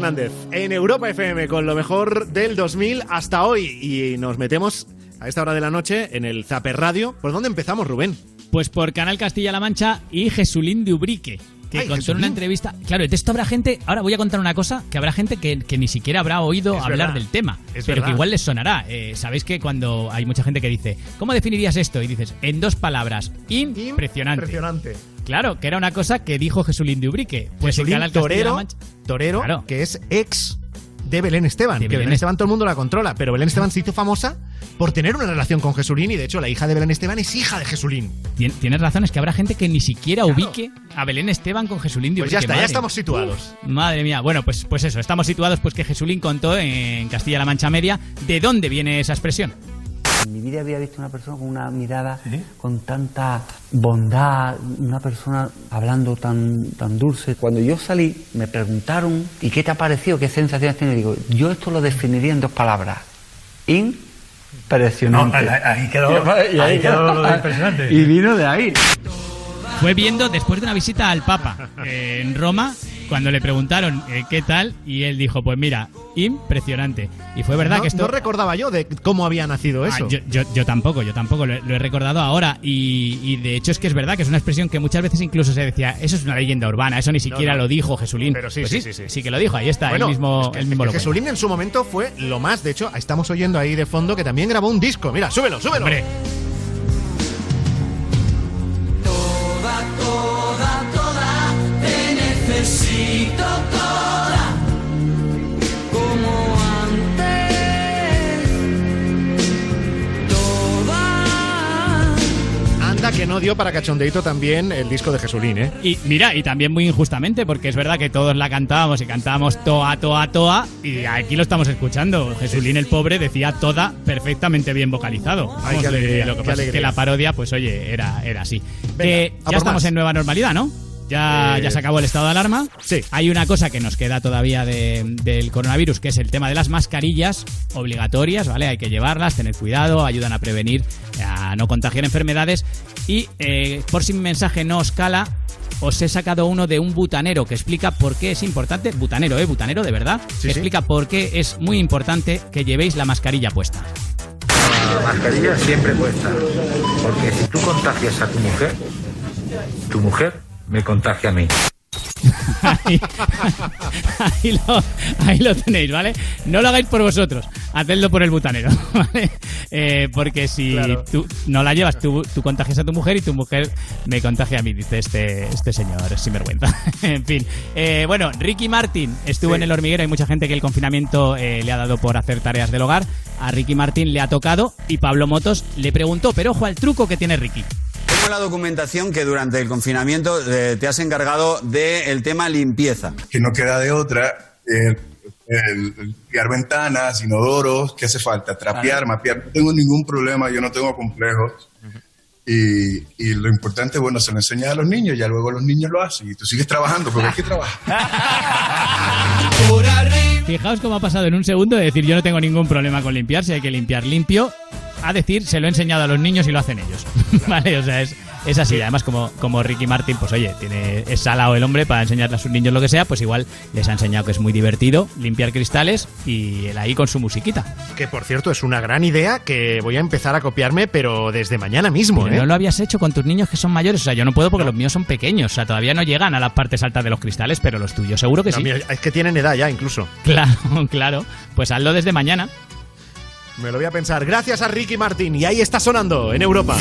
S2: Fernández en Europa FM con lo mejor del 2000 hasta hoy. Y nos metemos a esta hora de la noche en el Zaper Radio. ¿Por dónde empezamos, Rubén?
S10: Pues por Canal Castilla-La Mancha y Jesulín de Ubrique. Que
S2: Ay,
S10: contó en
S2: Jesulín.
S10: una entrevista. Claro, de esto habrá gente. Ahora voy a contar una cosa: que habrá gente que, que ni siquiera habrá oído
S2: Es
S10: hablar
S2: verdad,
S10: del tema.
S2: es
S10: pero
S2: verdad.
S10: que igual les sonará. Eh, Sabéis que cuando hay mucha gente que dice, ¿cómo definirías esto? Y dices, en dos palabras, impresionante.
S2: Impresionante.
S10: Claro, que era una cosa que dijo Jesulín de Ubrique. Pues en
S2: Jesulín
S10: Canal Castilla-La
S2: Torero,
S10: Mancha.
S2: Torero
S10: Claro.
S2: que es ex de Belén Esteban.
S10: De
S2: que
S10: Belén
S2: Belén Esteban todo el mundo la controla, pero Belén Esteban se hizo famosa por tener una relación con Jesulín y de hecho la hija de Belén Esteban es hija de Jesulín.
S10: Tien- Tienes razón, es que habrá gente que ni siquiera ubique a Belén Esteban con Jesulín de
S2: Pues ya está, ya estamos situados.
S10: Madre mía, bueno, pues, pues eso, estamos situados pues que Jesulín contó en Castilla-La Mancha Media de dónde viene esa expresión.
S27: En mi vida había visto una persona con una mirada con tanta bondad, una persona hablando tan, tan dulce. Cuando yo salí, me preguntaron, ¿y qué te ha parecido? ¿Qué sensaciones tienes? Digo, yo esto lo definiría en dos palabras. Impresionante.
S28: No, ahí- quedó-
S27: Y
S28: ahí quedó lo de impresionante.
S27: Y vino de ahí.
S10: Fue viendo después de una visita al Papa [laughs] en Roma, cuando le preguntaron eh, qué tal, y él dijo, pues mira, impresionante. Y fue verdad
S2: no,
S10: que esto...
S2: no recordaba yo de cómo había nacido
S10: Ah,
S2: eso.
S10: yo, yo- yo tampoco, yo tampoco, lo, he- lo he recordado ahora y, y de hecho es que es verdad que es una expresión que muchas veces incluso se decía, eso es una leyenda urbana, eso ni siquiera
S2: no.
S10: lo dijo Jesulín.
S2: Pero sí,
S10: Pues
S2: sí, sí, sí.
S10: que lo dijo, ahí está,
S2: Bueno,
S10: el mismo,
S2: es que-
S10: el mismo
S2: es que. Jesulín en su momento fue lo más. De hecho, estamos oyendo ahí de fondo que también grabó un disco. Mira, súbelo, súbelo.
S10: Hombre.
S20: Necesito toda, como antes. Toda.
S2: Anda que no dio para cachondeito también el disco de Jesulín, ¿eh?
S10: Y mira, y también muy injustamente, porque es verdad que todos la cantábamos y cantábamos toa, toa, toa, y aquí lo estamos escuchando. Jesulín el pobre decía toda perfectamente bien vocalizado.
S2: Ay, qué alegría,
S10: Lo que
S2: qué
S10: pasa es que la parodia, pues oye, era, era así.
S2: Venga,
S10: ya estamos
S2: más.
S10: en nueva normalidad, ¿no? Ya,
S2: Eh,
S10: ya se acabó el estado de alarma.
S2: Sí.
S10: Hay una cosa que nos queda todavía de- del coronavirus, que es el tema de las mascarillas obligatorias, ¿vale? Hay que llevarlas, tener cuidado, ayudan a prevenir, a no contagiar enfermedades. Y eh, por si mi mensaje no os cala, os he sacado uno de un butanero que explica por qué es importante, butanero, ¿eh? Butanero, de verdad, que
S28: sí.
S10: explica por qué es muy importante que llevéis la mascarilla puesta.
S28: La mascarilla siempre puesta. Porque si tú contagias a tu mujer, tu mujer me contagia a mí.
S10: ahí, ahí lo, ahí lo tenéis, ¿vale? No lo hagáis por vosotros, hacedlo por el butanero, [laughs] ¿vale? Eh, porque si
S2: Claro.
S10: tú no la llevas, tú, tú contagias a tu mujer y tu mujer me contagia a mí, dice este, este señor sinvergüenza. [laughs] en fin. Eh, bueno, Ricky Martin estuvo
S2: Sí.
S10: en el hormiguero. Hay mucha gente que el confinamiento eh, le ha dado por hacer tareas del hogar. A Ricky Martin le ha tocado y Pablo Motos le preguntó, pero ojo al truco que tiene Ricky.
S29: Tengo en la documentación que durante el confinamiento eh, te has encargado del tema limpieza.
S30: que no queda de otra. eh, el, el limpiar ventanas, inodoros, ¿qué hace falta? Trapear, mapear. No tengo ningún problema, yo no tengo complejos. Y, y lo importante, bueno, se lo enseña a los niños, ya luego los niños lo hacen y tú sigues trabajando porque hay que trabajar. [laughs]
S10: Fijaos cómo ha pasado en un segundo de decir yo no tengo ningún problema con limpiar, si hay que limpiar limpio, a decir se lo he enseñado a los niños y lo hacen ellos. [laughs] vale, o sea, es, es así. Además, como, como Ricky Martin, pues oye, tiene, es salado el hombre para enseñarle a sus niños lo que sea, pues igual les ha enseñado que es muy divertido limpiar cristales y él ahí con su musiquita.
S2: Que por cierto es una gran idea que voy a empezar a copiarme, pero desde mañana mismo,
S10: Pero
S2: ¿eh?
S10: no lo habías hecho con tus niños que son mayores, o sea, yo no puedo porque los míos son pequeños, o sea, todavía no llegan a las partes altas de los cristales, pero los tuyos seguro que
S2: No,
S10: sí.
S2: es que tienen edad ya, incluso. [laughs]
S10: Claro, claro. Pues hazlo desde mañana.
S2: Me lo voy a pensar. Gracias a Ricky Martin. Y ahí está sonando en Europa.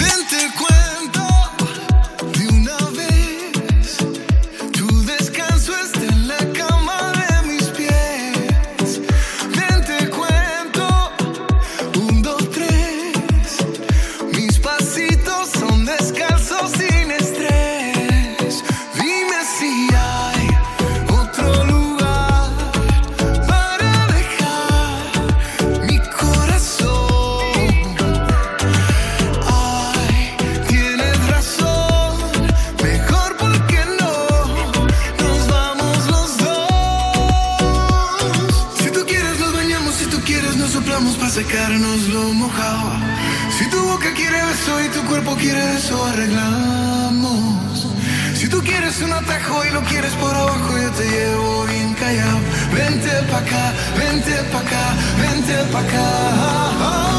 S20: Y tu cuerpo quiere eso arreglamos. Si tú quieres un atajo y lo quieres por abajo, yo te llevo bien callado. Vente pa' acá, vente pa' acá, vente pa' acá.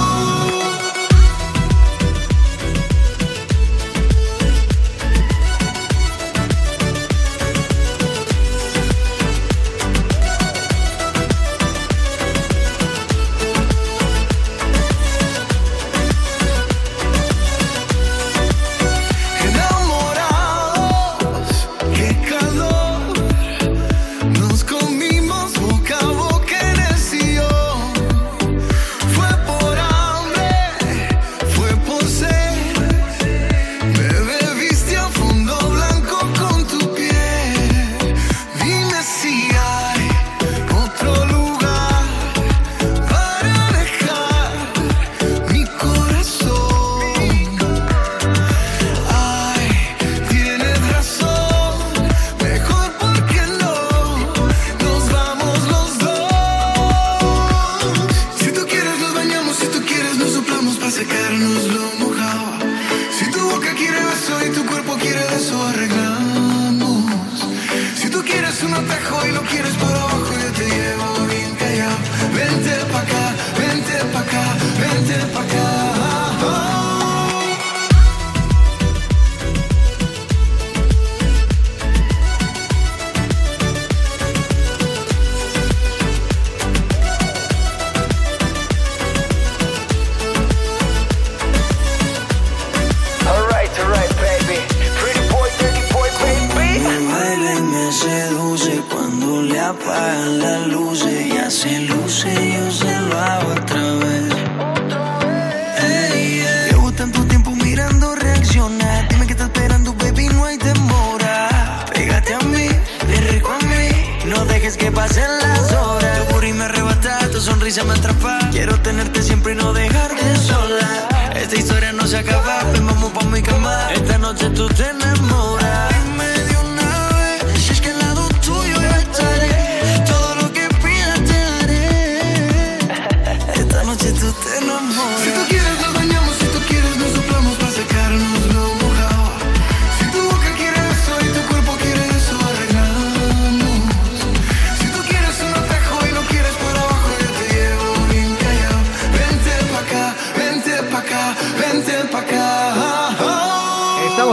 S20: Vamos pa'
S31: mi cama. Esta noche tú te enamoras.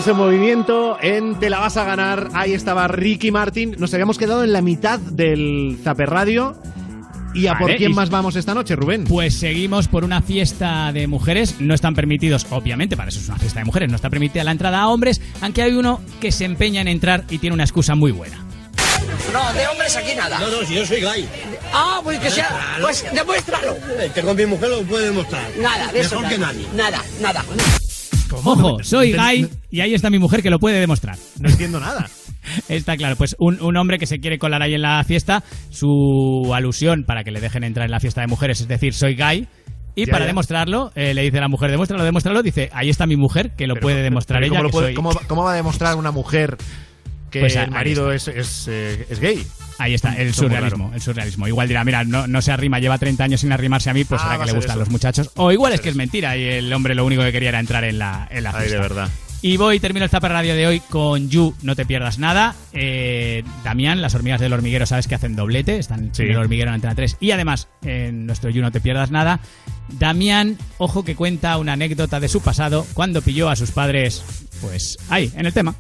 S2: Estamos en movimiento, en Te la vas a ganar. Ahí estaba Ricky Martin. Nos habíamos quedado en la mitad del Zaper Radio. ¿Y a por
S10: Vale,
S2: quién
S10: y-
S2: más vamos esta noche, Rubén?
S10: Pues seguimos por una fiesta de mujeres. No están permitidos, obviamente, para eso es una fiesta de mujeres, no está permitida la entrada a hombres, aunque hay uno que se empeña en entrar y tiene una excusa muy buena.
S32: No, de hombres aquí nada.
S33: No, no, si yo soy gay.
S32: Ah, pues que sea. Pues demuéstralo.
S33: Que con mi mujer lo puede demostrar.
S32: Nada, de eso.
S33: Mejor que nadie.
S32: Nada, nada.
S10: Ojo, soy gay y ahí está mi mujer que lo puede demostrar.
S2: No entiendo nada. [laughs]
S10: Está claro, pues un, un hombre que se quiere colar ahí en la fiesta, su alusión para que le dejen entrar en la fiesta de mujeres es decir, soy gay. Y
S2: Ya,
S10: para
S2: ya.
S10: demostrarlo, eh, le dice a la mujer, demuéstralo, demuéstralo. Dice, ahí está mi mujer, que lo
S2: Pero-
S10: puede demostrar
S2: pero
S10: ella.
S2: ¿cómo, lo
S10: que
S2: puede-
S10: soy-
S2: cómo va- cómo va a demostrar una mujer que
S10: Pues
S2: el marido es, es, eh, es gay?
S10: Ahí está, el surrealismo, el surrealismo. Igual dirá, mira, no, no se arrima, lleva 30 años sin arrimarse a mí, pues
S2: Ah,
S10: será que le gustan
S2: eso.
S10: los muchachos. O igual es que es mentira y el hombre lo único que quería era entrar en la, en la
S2: Ay,
S10: fiesta.
S2: de verdad.
S10: Y voy, termino el Zapper Radio de hoy con You, no te pierdas nada. Eh, Damián, las hormigas del hormiguero, sabes que hacen doblete, están en el hormiguero en Antena 3. Y además, en nuestro You, no te pierdas nada. Damián, ojo que cuenta una anécdota de su pasado cuando pilló a sus padres, pues ahí, en el tema.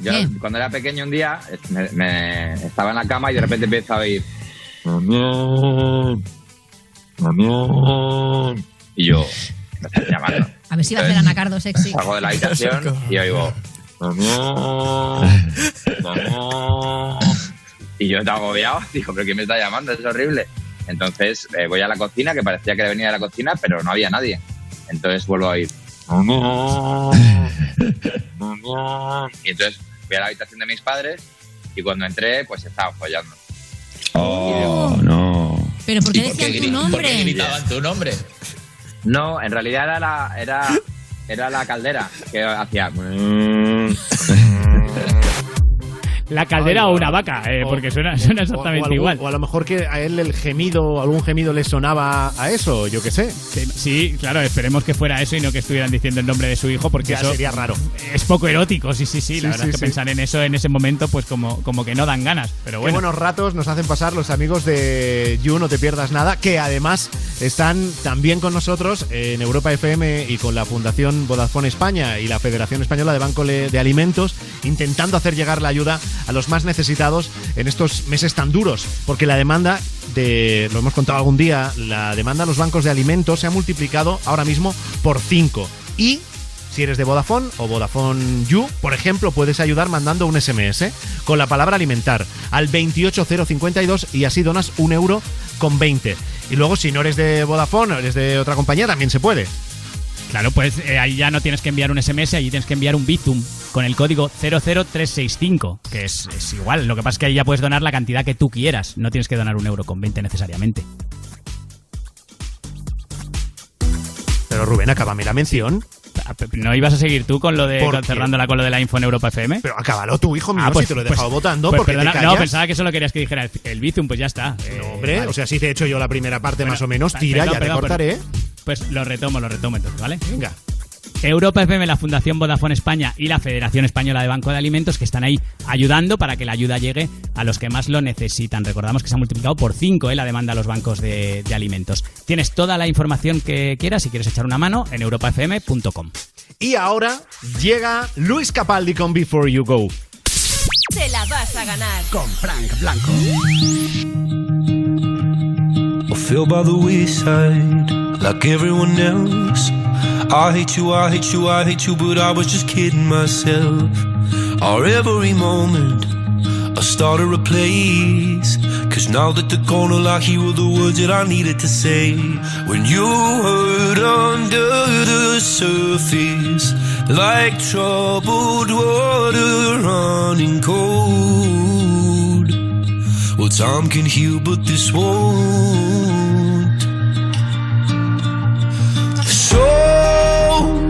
S34: Yo cuando era pequeño un día me, me- estaba en la cama y de repente empiezo a oír Damián, Damián. Y yo me están llamando.
S35: A ver si va a hacer anacardo sexy.
S34: Salgo de la habitación y oigo Damián, Damián. Y yo estaba agobiado, [laughs] digo, pero ¿quién me está llamando? Es horrible. Entonces eh, voy a la cocina, que parecía que venía de la cocina, pero no había nadie. Entonces vuelvo a oír Damián, Damián. Y entonces fui a la habitación de mis padres y cuando entré, pues estaban follando.
S36: Oh, no.
S35: Pero ¿por qué
S34: ¿Y por qué
S35: decían tu
S34: gri- por
S35: nombre?
S34: qué gritaban tu nombre? No, en realidad era la, era, era la caldera que hacía. [laughs]
S10: La caldera o una vaca, eh, porque suena, suena exactamente
S2: o, algún-
S10: igual.
S2: o a lo mejor que a él el gemido, algún gemido le sonaba a eso, yo qué sé.
S10: Sí, claro, esperemos que fuera eso y no que estuvieran diciendo el nombre de su hijo, porque
S2: Ya
S10: eso
S2: sería raro.
S10: Es poco erótico, sí, sí, sí.
S2: Sí,
S10: La verdad
S2: sí,
S10: es que
S2: sí.
S10: pensar en eso en ese momento, pues como, como que no dan ganas. Pero
S2: Qué
S10: bueno.
S2: buenos ratos nos hacen pasar los amigos de You, no te pierdas nada, que además están también con nosotros en Europa FM y con la Fundación Vodafone España y la Federación Española de Banco de Alimentos, intentando hacer llegar la ayuda a los más necesitados en estos meses tan duros, porque la demanda de, lo hemos contado algún día, la demanda a los bancos de alimentos se ha multiplicado ahora mismo por 5 y si eres de Vodafone o Vodafone You, por ejemplo, puedes ayudar mandando un SMS con la palabra alimentar al 28052 y así donas un euro con 20. Y luego, si no eres de Vodafone o eres de otra compañía, también se puede.
S10: Claro, pues eh, ahí ya no tienes que enviar un SMS, allí tienes que enviar un Bizum con el código 00365, que es, es igual. Lo que pasa es que ahí ya puedes donar la cantidad que tú quieras. No tienes que donar un euro con 20 necesariamente.
S2: Pero Rubén, acábame la mención.
S10: ¿No ibas a seguir tú con lo de
S2: ¿Por
S10: cerrándola con lo de la info en Europa FM?
S2: Pero acábalo tú, hijo mío, si te lo he dejado votando, porque te
S10: perdona,
S2: callas.
S10: No, pensaba que solo querías que dijera el, el Bizum, pues ya está. Eh,
S2: Hombre,
S10: vale.
S2: o sea, si te he hecho yo la primera parte
S10: Bueno,
S2: más o menos, tira,
S10: perdón,
S2: ya
S10: perdón,
S2: te cortaré.
S10: perdón. Pues lo retomo, lo retomo entonces, ¿vale?
S2: Venga.
S10: Europa FM, la Fundación Vodafone España y la Federación Española de Banco de Alimentos que están ahí ayudando para que la ayuda llegue a los que más lo necesitan. Recordamos que se ha multiplicado por 5 la demanda a los bancos de, de alimentos. Tienes toda la información que quieras si quieres echar una mano en europafm.com.
S2: Y ahora llega Luis Capaldi con Before You Go.
S12: Te la vas a ganar.
S25: Con Frank Blanco.
S37: Fell by the wayside like everyone else. I hate you, I hate you, I hate you, but I was just kidding myself. Our every moment, I started a place. Cause now that gone, all I hear were the words that I needed to say. When you hurt under the surface, like troubled water running cold. Well, time can heal, but this won't. So,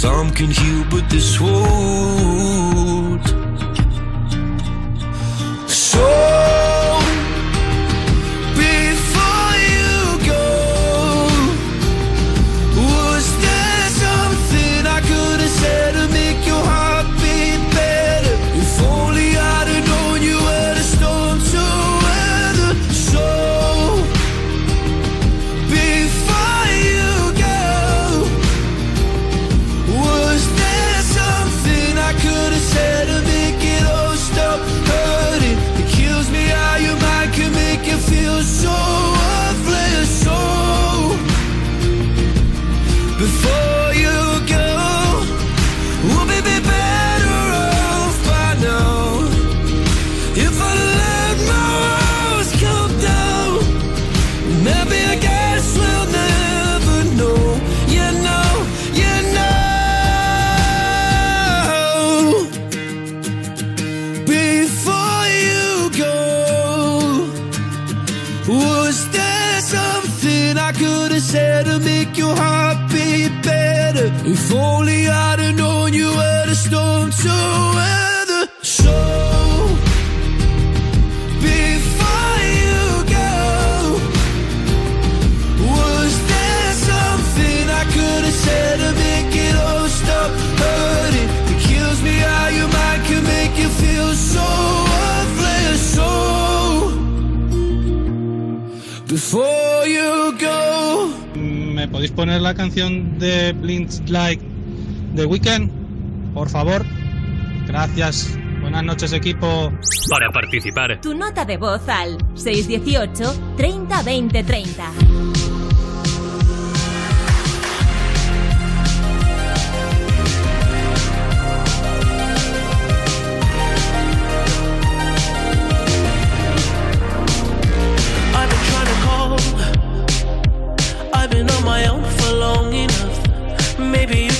S5: Some can heal, but this wound. So.
S38: la canción de Blind Like de Weekend? Por favor. Gracias. Buenas noches, equipo.
S3: Para participar,
S1: tu nota de voz al 618 30 20 30.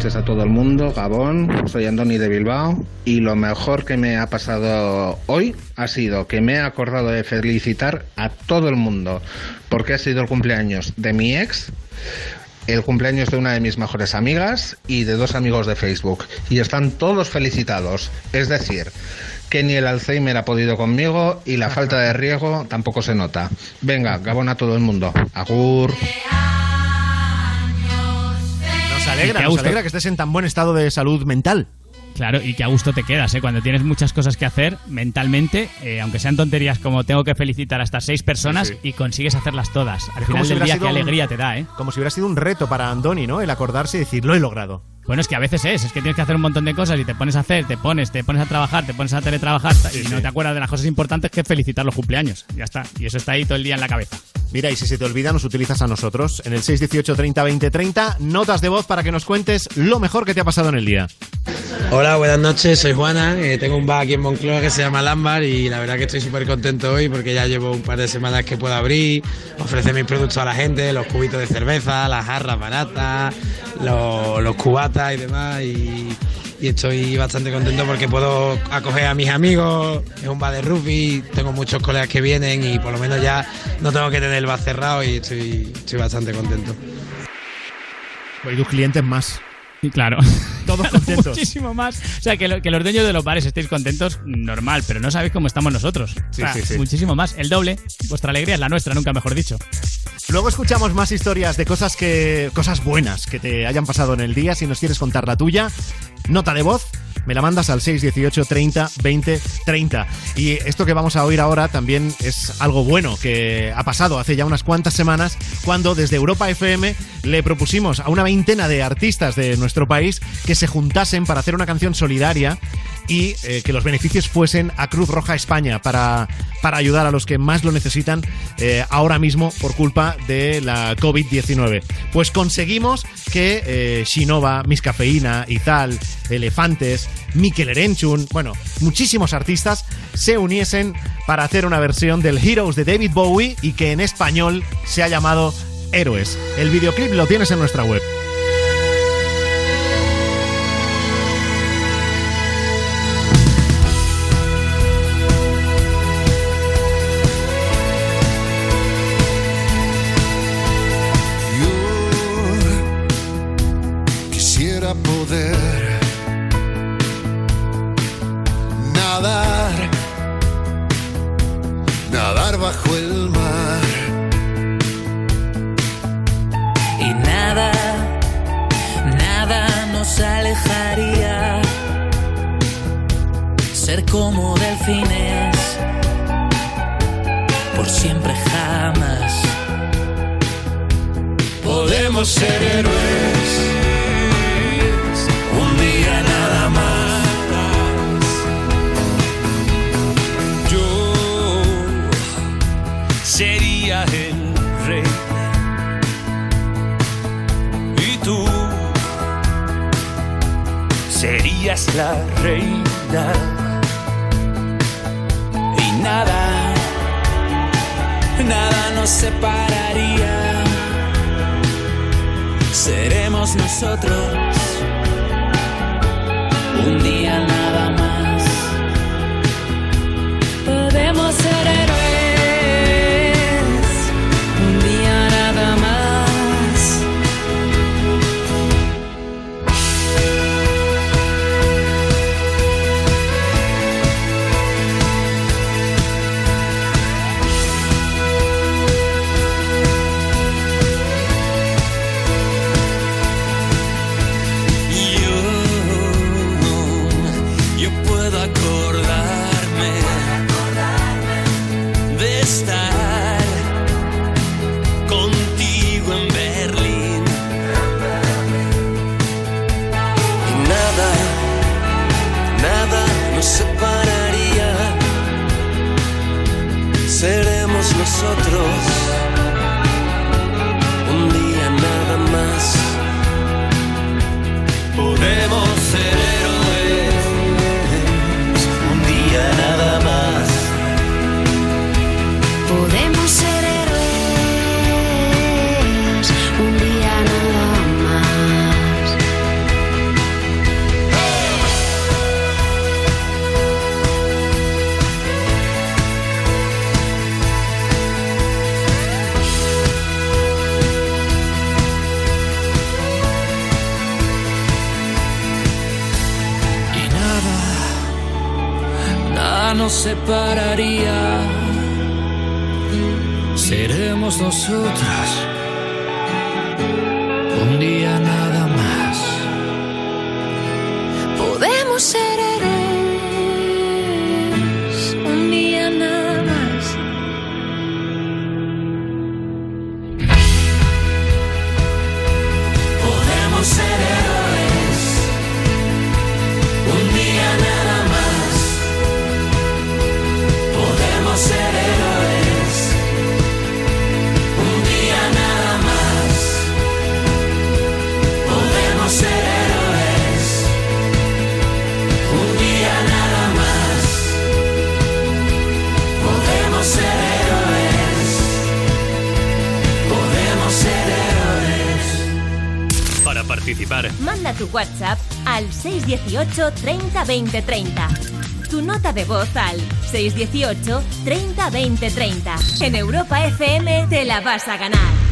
S39: Noches a todo el mundo, Gabón, soy Andoni de Bilbao y lo mejor que me ha pasado hoy ha sido que me he acordado de felicitar a todo el mundo porque ha sido el cumpleaños de mi ex, el cumpleaños de una de mis mejores amigas y de dos amigos de Facebook y están todos felicitados, es decir, que ni el Alzheimer ha podido conmigo y la falta de riego tampoco se nota. Venga, Gabón a todo el mundo. Agur.
S2: Alegra, nos alegra que estés en tan buen estado de salud mental.
S10: Claro, y que a gusto te quedas, ¿eh? Cuando tienes muchas cosas que hacer mentalmente, eh, aunque sean tonterías como tengo que felicitar a estas seis personas
S2: Sí, sí.
S10: y consigues hacerlas todas. Al final
S2: si
S10: del día, qué
S2: un-
S10: alegría te da, ¿eh?
S2: Como si hubiera sido un reto para Andoni, ¿no? El acordarse y decir, lo he logrado.
S10: Bueno, es que a veces es, es que tienes que hacer un montón de cosas y te pones a hacer, te pones, te pones a trabajar, te pones a teletrabajar y no te acuerdas de las cosas importantes que felicitar los cumpleaños. Ya está. Y eso está ahí todo el día en la cabeza.
S2: Mira, y si se te olvida, nos utilizas a nosotros en el 618 30 20 30, notas de voz para que nos cuentes lo mejor que te ha pasado en el día.
S17: Hola, buenas noches, soy Juana, eh, tengo un bar aquí en Moncloa que se llama Lambar y la verdad que estoy súper contento hoy porque ya llevo un par de semanas que puedo abrir, ofrecer mis productos a la gente, los cubitos de cerveza, las jarras baratas, los, los y demás y, estoy bastante contento porque puedo acoger a mis amigos, es un bar de rugby, tengo muchos colegas que vienen y por lo menos ya no tengo que tener el bar cerrado y estoy, estoy bastante contento.
S2: Pues tus clientes más.
S10: Y claro. [laughs]
S2: Todos contentos.
S10: Muchísimo más. O sea, que, lo- que los dueños de los bares estéis contentos, normal, pero no sabéis cómo estamos nosotros. O
S2: Sí,
S10: sea,
S2: sí, sí.
S10: Muchísimo más. El doble. Vuestra alegría es la nuestra, nunca mejor dicho.
S2: Luego escuchamos más historias de cosas que cosas buenas que te hayan pasado en el día. Si nos quieres contar la tuya, nota de voz, me la mandas al 618 30 20 30. Y esto que vamos a oír ahora también es algo bueno que ha pasado hace ya unas cuantas semanas cuando desde Europa FM le propusimos a una veintena de artistas de nuestro país que se juntasen para hacer una canción solidaria y eh, que los beneficios fuesen a Cruz Roja España para, para ayudar a los que más lo necesitan eh, ahora mismo por culpa de la COVID-19. Pues conseguimos que eh, Shinova, Miss Cafeína, Izal, Elefantes, Mikel Erenchun, bueno, muchísimos artistas se uniesen para hacer una versión del Heroes de David Bowie y que en español se ha llamado Héroes. El videoclip lo tienes en nuestra web.
S40: Bajo el mar.
S13: Y nada, nada nos alejaría. Ser como delfines, por siempre jamás. Podemos ser héroes,
S41: serías la reina
S13: y nada, nada nos separaría. Seremos nosotros un día
S12: Tu nota de voz al 618 30 20 30. En Europa FM te la vas a ganar.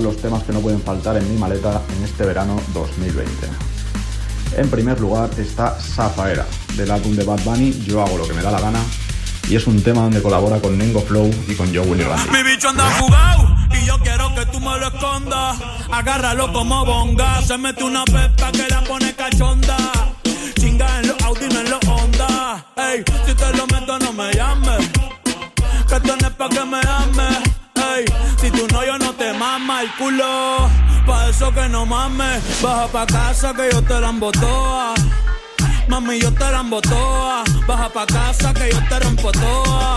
S8: los temas que no pueden faltar en mi maleta en este verano 2020. En primer lugar está Safaera, del álbum de Bad Bunny Yo hago lo que me da la gana, y es un tema donde colabora con Nengo Flow y con Joe Willy
S42: Mi bicho anda jugado y yo quiero que tú me lo escondas. Agárralo como bonga, se mete una pepa que la pone cachonda. No
S43: mames. Baja pa' casa que yo te la embotoa. Mami, yo te la embotoa. Baja pa' casa que yo te rompo toa.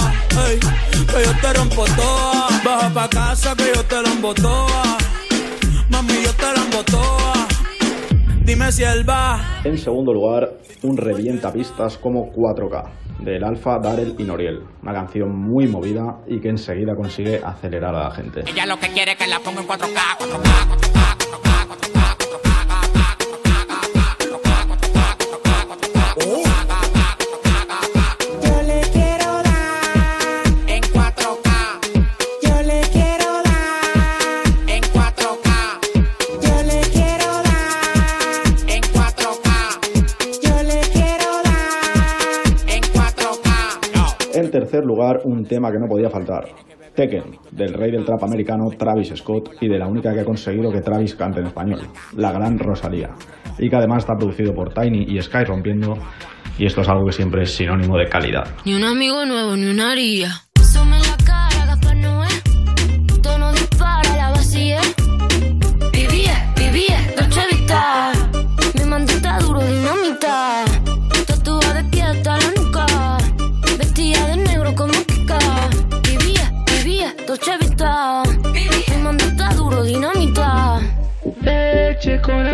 S43: Ey, que yo te rompo toa. Baja pa' casa que yo te la embotoa. Mami, yo te la embotoa. Dime si él va.
S8: En segundo lugar, un revienta pistas como 4K, del Alfa, Darel y Noriel. Una canción muy movida y que enseguida consigue acelerar a la gente.
S44: Ella lo que quiere es que la ponga en 4K, 4K, En
S8: tercer lugar, un tema que no podía faltar. Tekken, del rey del trap americano Travis Scott y de la única que ha conseguido que Travis cante en español, la gran Rosalía. Y que además está producido por Tiny y Sky rompiendo, y esto es algo que siempre es sinónimo de calidad.
S45: Ni un amigo nuevo, ni una haría.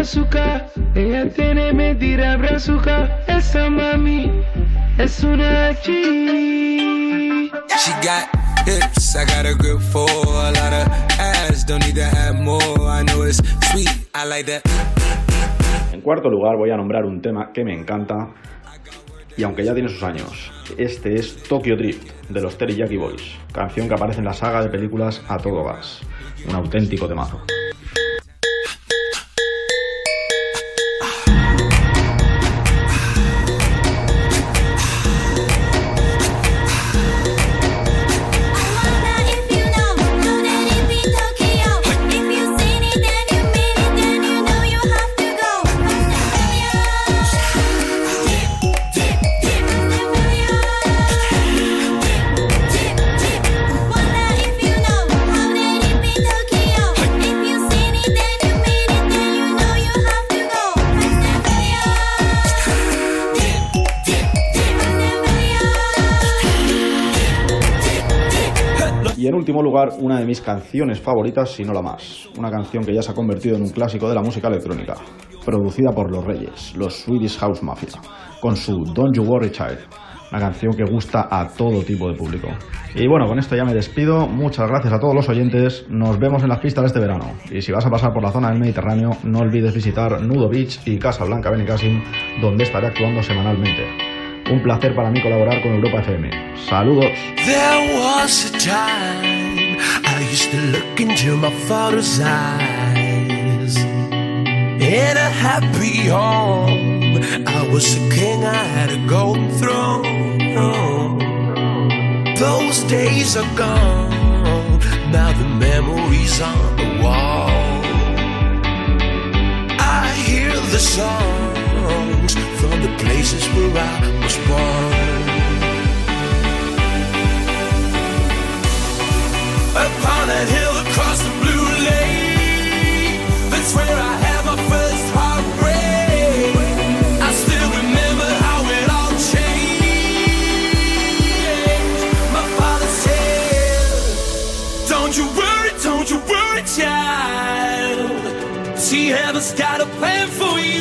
S46: Leche con azúcar, ella tiene mentira brazuca. Esa mami es una G.
S47: She got hips, I got a grip for a lot of ass. Don't need to have more. I know it's sweet, I like that.
S8: En cuarto lugar voy a nombrar un tema que me encanta y aunque ya tiene sus años. Este es Tokyo Drift de los Teriyaki Boys, canción que aparece en la saga de películas A Todo Gas. Un auténtico temazo. Último lugar, una de mis canciones favoritas, si no la más. Una canción que ya se ha convertido en un clásico de la música electrónica. Producida por Los Reyes, los Swedish House Mafia, con su Don't You Worry Child. Una canción que gusta a todo tipo de público. Y bueno, con esto ya me despido. Muchas gracias a todos los oyentes. Nos vemos en las pistas de este verano. Y si vas a pasar por la zona del Mediterráneo, no olvides visitar Nudo Beach y Casa Blanca Benicassim, donde estaré actuando semanalmente. Un placer para mí colaborar con Europa FM. Saludos.
S5: There was a time I used to look into my father's eyes. In a happy home, I was a king, I had a golden throne. Those days are gone, now the memories on the wall. I hear the songs the places where I was born. Upon a hill across the blue lake, that's where I had my first heartbreak. I still remember how it all changed. My father said, Don't you worry, don't you worry, child. See, heaven's got a plan for you.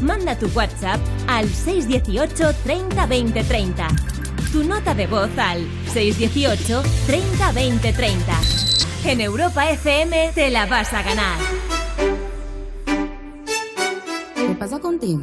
S12: Manda tu WhatsApp al 618 30 20 30. Tu nota de voz al 618 30 20 30. En Europa FM te la vas a ganar.
S48: ¿Qué pasa contigo?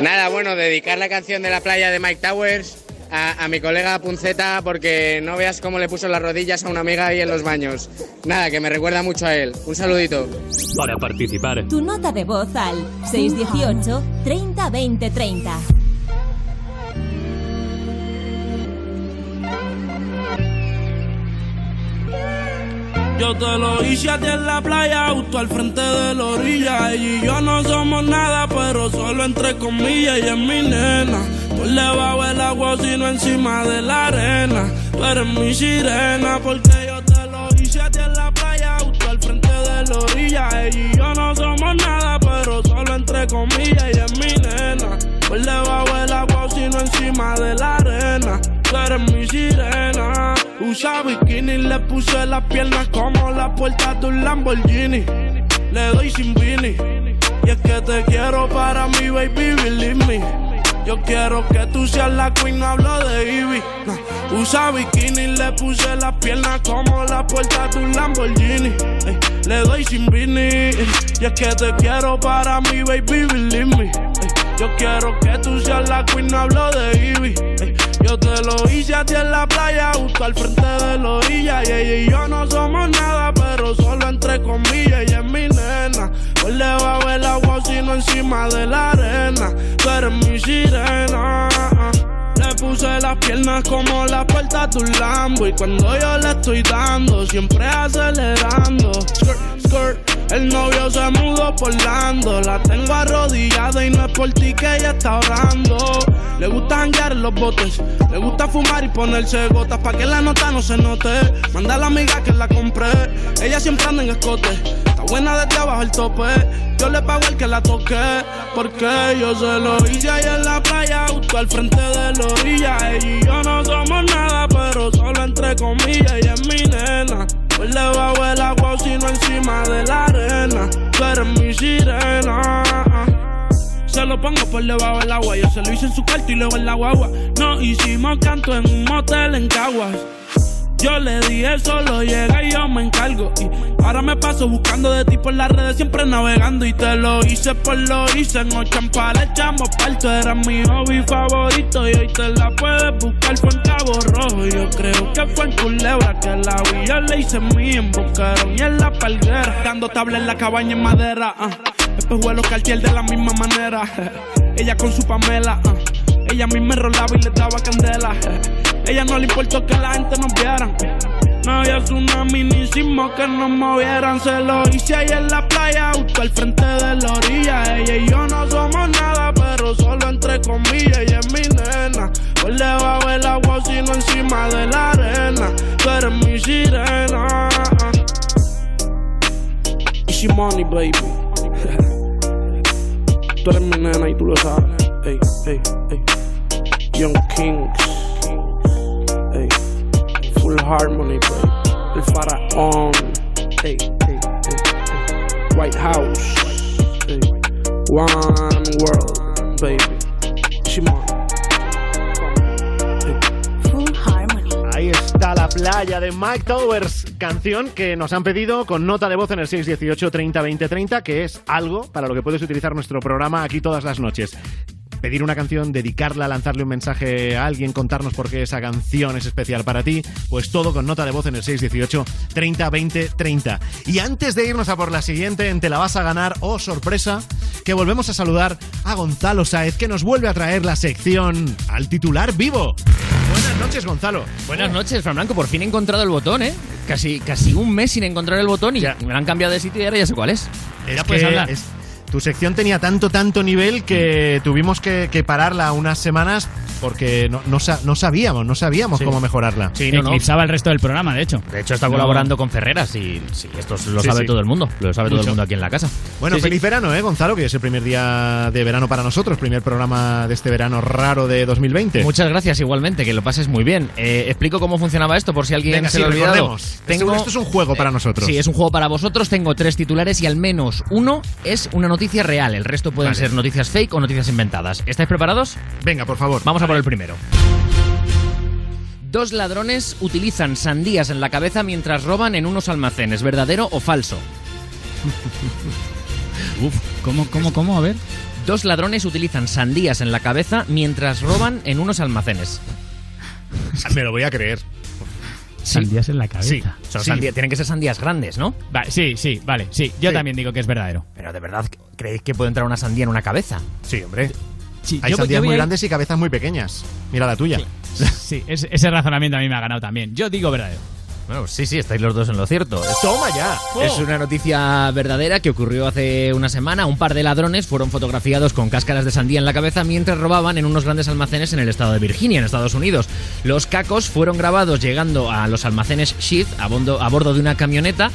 S49: Nada,
S50: bueno, dedicar la canción de la playa de Mike Towers a, mi colega Punceta porque no veas cómo le puso las rodillas a una amiga ahí en los baños. Nada, que me recuerda mucho a él. Un saludito.
S3: Para participar.
S12: Tu nota de voz al 618 30 20 30.
S42: Yo te lo hice a ti en la playa, justo al frente de la orilla. Y yo no somos nada, pero solo entre comillas, y es mi nena le bajo el agua, sino encima de la arena. Tú eres mi sirena, porque yo te lo hice a ti en la playa, justo al frente de la orilla. Ella y yo no somos nada, pero solo entre comillas, y es mi nena. Pues le bajo el agua, sino encima de la arena. Tú eres mi sirena. Usa bikini, le puse las piernas como la puerta de un Lamborghini. Le doy sin vini. Y es que te quiero para mi baby, believe me. Yo quiero que tú seas la queen, hablo de Ivy. Usa bikini, le puse las piernas como la puerta de un Lamborghini. Ey, le doy sin vini. Ey, y es que te quiero para mí, baby, believe me. Ey, yo quiero que tú seas la queen, hablo de Ivy. Yo te lo hice a ti en la playa, justo al frente de la orilla. Y ella y yo no somos nada, pero solo entre comillas. Ella es mi nena. Del agua, sino encima de la arena. Tú eres mi sirena. Le puse las piernas como la puerta de un Lambo. Y cuando yo le estoy dando, siempre acelerando. Skirt, skirt. El novio se mudó por Lando. La tengo arrodillada y no es por ti que ella está orando. Le gusta janguear en los botes. Le gusta fumar y ponerse gotas pa' que la nota no se note. Manda a la amiga que la compré. Ella siempre anda en escote. Buena desde abajo el tope. Yo le pago el que la toque. Porque yo se lo hice ahí en la playa, justo al frente de la orilla. Ella y yo no somos nada, pero solo entre comillas. Ella es mi nena. Por debajo del agua, sino encima de la arena. Eres mi sirena. Se lo pongo por debajo del agua. Yo se lo hice en su cuarto y luego en la guagua. No hicimos canto en un motel en Caguas. Yo le dije solo llega y yo me encargo. Y ahora me paso buscando de ti por las redes, siempre navegando. Y te lo hice por lo hice. En Ochampa le echamos parto. Era mi hobby favorito. Y hoy te la puedes buscar. Fue en Cabo Rojo. Yo creo que fue en Culebra que la vi. Yo le hice en Boquerón y en la palguera. Dando tabla en la cabaña en madera. ah. Espejuelos Cartier de la misma manera. [laughs] Ella con su Pamela. ah. Ella a mí me rolaba y le daba candela. [laughs] Ella no le importó que la gente nos viera. No había tsunami ni sismo que nos movieran. Se lo hice ahí en la playa, justo al frente de la orilla. Ella y yo no somos nada, pero solo entre comillas. Ella es mi nena. Por debajo del agua, sino encima de la arena. Tú eres mi sirena. Easy money, baby. [laughs] Tú eres mi nena y tú lo sabes. Ey, ey, ey. Young Kings. Full Harmony, baby. El faraón. Ey, ey, ey, ey. White House. One World, baby. Shimon.
S2: Ahí está la playa de Mike Towers, canción que nos han pedido con nota de voz en el 618 30 20 30, que es algo para lo que puedes utilizar nuestro programa aquí todas las noches. Pedir una canción, dedicarla, lanzarle un mensaje a alguien, contarnos por qué esa canción es especial para ti, pues todo con nota de voz en el 618 30 20 30. Y antes de irnos a por la siguiente, en Te la vas a ganar, oh sorpresa, que volvemos a saludar a Gonzalo Saez, que nos vuelve a traer la sección al titular vivo. Buenas noches, Gonzalo.
S51: Buenas noches, Fran Blanco. Por fin he encontrado el botón, ¿eh? Casi, casi un mes sin encontrar el botón y me lo han cambiado de sitio y ahora ya sé cuál es.
S2: Es
S51: ya puedes hablar.
S2: es- tu sección tenía tanto, tanto nivel que tuvimos que, que pararla unas semanas porque no, no, sa- no sabíamos, no sabíamos
S51: Sí.
S2: cómo mejorarla.
S51: Sí, no, no.
S10: Eclipsaba el resto del programa, de hecho.
S51: De hecho, está
S10: No.
S51: colaborando con Ferreras y sí, esto lo
S2: Sí,
S51: sabe
S2: sí.
S51: todo el mundo. Lo sabe todo
S2: Mucho.
S51: el mundo aquí en la casa.
S2: Bueno,
S51: Sí, sí.
S2: feliz verano, ¿eh, Gonzalo? Que es el primer día de verano para nosotros, primer programa de este verano raro de 2020.
S51: Muchas gracias, igualmente, que lo pases muy bien. Eh, explico cómo funcionaba esto por si alguien
S2: Venga,
S51: se
S2: sí,
S51: lo ha olvidado.
S2: recordemos. Esto- esto es un juego para nosotros.
S51: Sí, es un juego para vosotros. Tengo tres titulares y al menos uno es una noticia real. El resto pueden
S2: Vale.
S51: ser noticias fake o noticias inventadas. ¿Estáis preparados?
S2: Venga, por favor.
S51: Vamos a por el primero. Dos ladrones utilizan sandías en la cabeza mientras roban en unos almacenes. ¿Verdadero o falso? [laughs]
S10: Uf, ¿cómo, cómo, cómo? A ver.
S51: Dos ladrones utilizan sandías en la cabeza mientras roban en unos almacenes.
S2: Me lo voy a creer.
S10: Sandías en la cabeza.
S51: Sí, son
S10: Sí.
S51: sandías- tienen que ser sandías grandes, ¿no?
S10: Vale, sí, sí, vale. Sí, yo
S51: Sí.
S10: también digo que es verdadero.
S51: Pero de verdad, ¿creéis que puede entrar una sandía en una cabeza?
S2: Sí, hombre.
S10: Sí,
S2: Hay
S10: yo-
S2: sandías
S10: yo
S2: muy
S10: a
S2: grandes y cabezas muy pequeñas. Mira la tuya. [laughs]
S10: Sí, ese, ese razonamiento a mí me ha ganado también. Yo digo verdadero.
S51: Bueno, sí, sí, estáis los dos en lo cierto.
S2: Toma ya.
S51: Es una noticia verdadera que ocurrió hace una semana. Un par de ladrones fueron fotografiados con cáscaras de sandía en la cabeza mientras robaban en unos grandes almacenes en el estado de Virginia, en Estados Unidos. Los cacos fueron grabados llegando a los almacenes Sheath a, a bordo de una camioneta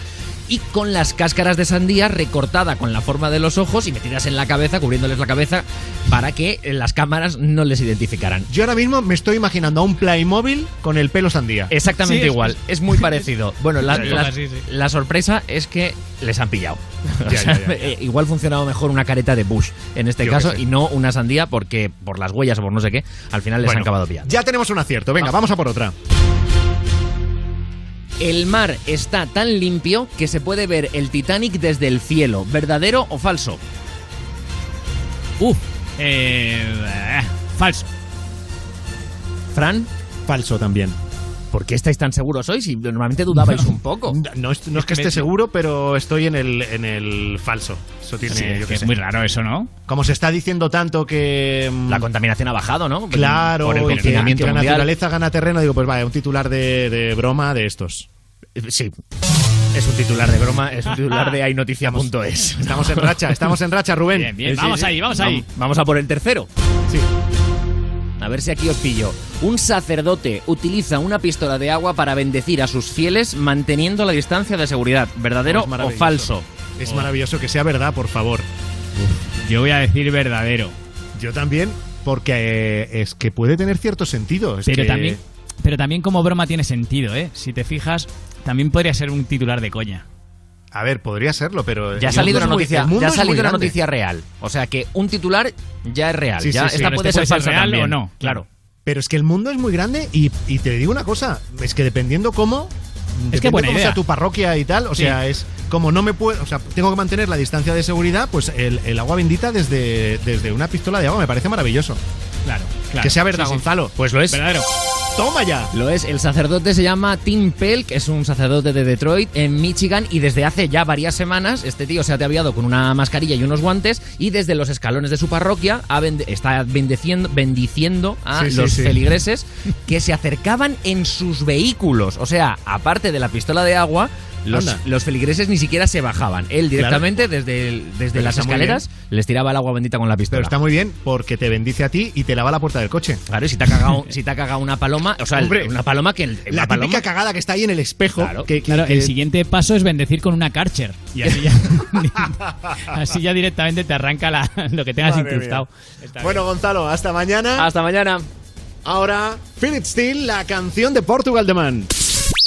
S51: y con las cáscaras de sandía recortada con la forma de los ojos y metidas en la cabeza, cubriéndoles la cabeza para que las cámaras no les identificaran.
S2: Yo ahora mismo me estoy imaginando a un Playmobil con el pelo sandía.
S51: Exactamente
S2: Sí, es-
S51: igual, es muy parecido. [laughs] Bueno, la,
S2: Sí,
S51: la-
S2: sí, sí.
S51: la sorpresa es que les han pillado. [laughs] O
S2: Ya,
S51: sea,
S2: ya, ya, ya.
S51: eh, igual funcionaba mejor una careta de Bush en este
S2: Yo
S51: caso y no una sandía porque por las huellas o por no sé qué, al final les
S2: Bueno,
S51: han acabado pillando.
S2: Ya tenemos un acierto. Venga, vamos a por otra.
S51: El mar está tan limpio que se puede ver el Titanic desde el cielo. ¿Verdadero o falso?
S10: Uh, eh, falso.
S51: Fran.
S2: Falso también.
S51: ¿Por qué estáis tan seguros hoy? Si normalmente dudabais un poco.
S2: No, es, no es que esté seguro, pero estoy en el, en el falso. Eso tiene,
S10: Sí,
S2: yo
S10: que
S2: qué
S10: es
S2: sé.
S10: muy raro eso, ¿no?
S2: Como se está diciendo tanto que... mm,
S51: La contaminación ha bajado, ¿no?
S2: Claro,
S51: Por el
S2: y que, la naturaleza gana terreno, digo, pues vaya, un titular de, de broma de estos.
S51: Sí. Es un titular de broma, es un titular de haynoticia.es.
S2: Estamos en racha, estamos en racha, Rubén.
S10: Bien, bien, vamos ahí, vamos ahí.
S51: Vamos a por el tercero.
S2: Sí.
S51: A ver si aquí os pillo. Un sacerdote utiliza una pistola de agua para bendecir a sus fieles manteniendo la distancia de seguridad. ¿Verdadero o falso?
S2: Es maravilloso que sea verdad, por favor.
S10: Yo voy a decir verdadero.
S2: Yo también, porque eh, es que puede tener cierto sentido. Es
S10: Pero
S2: que-
S10: también, pero también como broma tiene sentido, ¿eh? Si te fijas, también podría ser un titular de coña.
S2: A ver, podría serlo, pero...
S51: Ya ha salido una noticia, ya ha salido una noticia real. O sea que un titular ya es real.
S2: Sí,
S51: ya
S2: sí,
S51: esta puede
S10: este
S51: ser
S10: puede ser
S51: falsa
S10: real
S51: también.
S10: o no, claro.
S2: Pero es que el mundo es muy grande y, y te digo una cosa, es que dependiendo cómo...
S10: Es que buena
S2: cómo
S10: idea.
S2: sea tu parroquia y tal, o
S10: Sí.
S2: sea, es como no me puedo, o sea, tengo que mantener la distancia de seguridad, pues el, el agua bendita desde, desde una pistola de agua me parece maravilloso.
S10: Claro, claro.
S2: Que sea verdad. Gonzalo.
S51: Pues lo es.
S10: Verdadero.
S2: Toma ya.
S51: Lo es. El sacerdote se llama Tim Pelk, es un sacerdote de Detroit, en Michigan, y desde hace ya varias semanas este tío se ha ataviado con una mascarilla y unos guantes y desde los escalones de su parroquia ha está bendeciendo, bendiciendo a
S2: Sí, sí,
S51: los
S2: sí.
S51: feligreses que se acercaban en sus vehículos. O sea, aparte de la pistola de agua, los, feligreses ni siquiera se bajaban. Él directamente desde, el- desde las escaleras les tiraba el agua bendita con la pistola.
S2: Pero está muy bien porque te bendice a ti y te lava la puerta del coche.
S51: Claro, y si te ha cagado, [laughs] si te ha cagado una paloma, o sea,
S2: Hombre,
S51: una paloma que el,
S2: La
S51: paloma-
S2: típica cagada que está ahí en el espejo.
S51: Claro.
S2: que, que-
S10: Claro,
S2: que-
S10: el siguiente paso es bendecir con una Karcher. Y así ya, [laughs] [laughs] así ya directamente te arranca la- lo que tengas
S2: Madre
S10: incrustado.
S2: Bueno, Gonzalo, hasta mañana.
S51: Hasta mañana.
S2: Ahora, Philip Steele, la canción de Portugal The Man.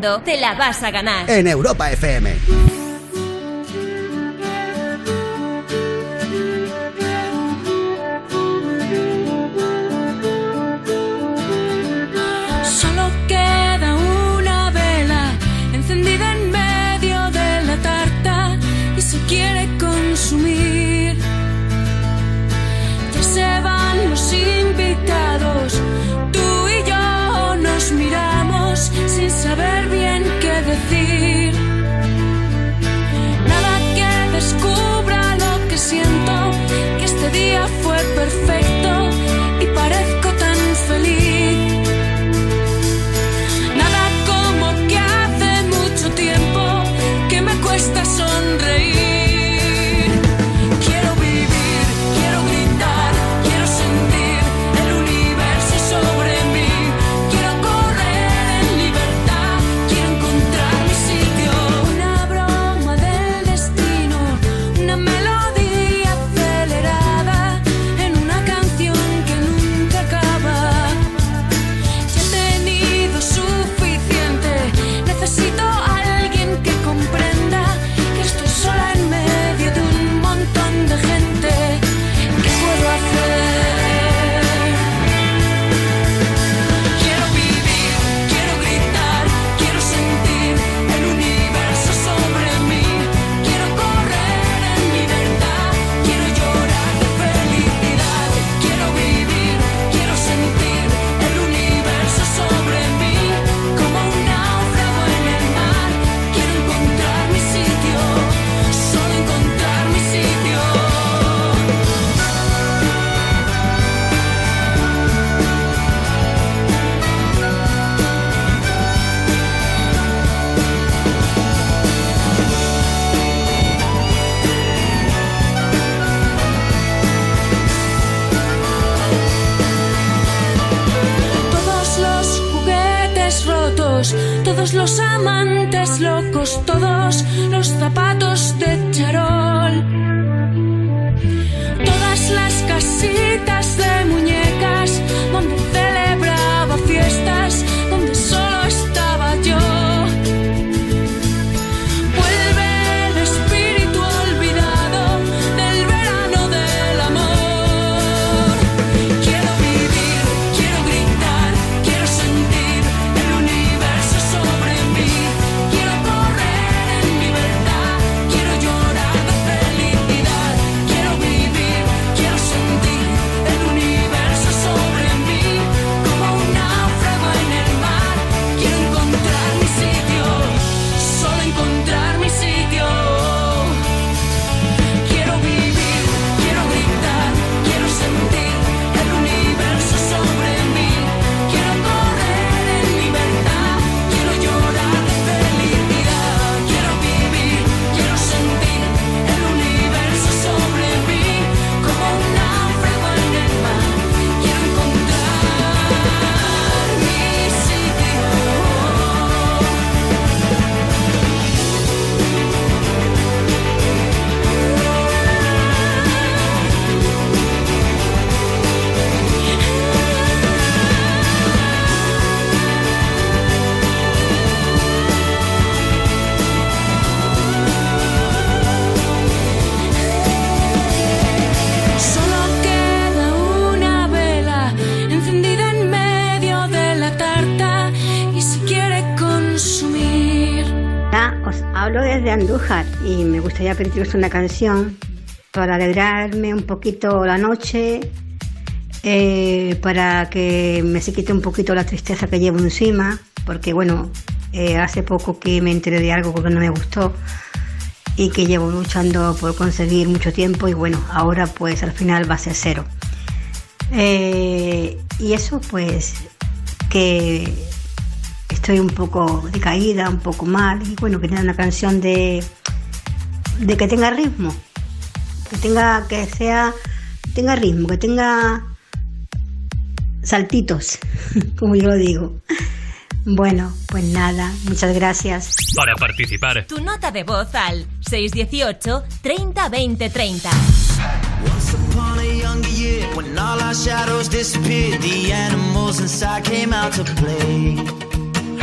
S1: te la vas a ganar.
S15: En Europa FM.
S13: todos los amantes locos, todos los zapatos de charol, todas las casitas de muñecas.
S52: hablo desde Andújar y me gustaría pediros una canción para alegrarme un poquito la noche, eh, para que me se quite un poquito la tristeza que llevo encima, porque bueno, eh, hace poco que me enteré de algo que no me gustó y que llevo luchando por conseguir mucho tiempo y bueno, ahora pues al final va a ser cero. Eh, y eso pues que estoy un poco decaída, un poco mal, y bueno, que tenga una canción de, de que tenga ritmo, que tenga, que sea, tenga ritmo, que tenga saltitos, [laughs] como yo lo digo. Bueno, pues nada, muchas gracias.
S3: Para participar,
S12: tu nota de voz al 618 30 20 30.
S31: Once upon a younger year, when all our shadows disappeared, the animals inside came out to play.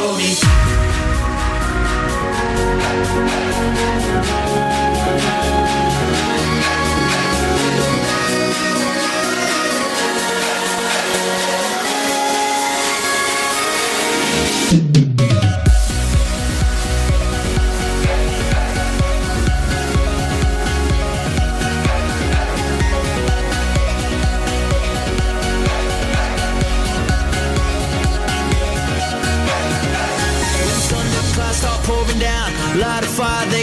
S31: for me.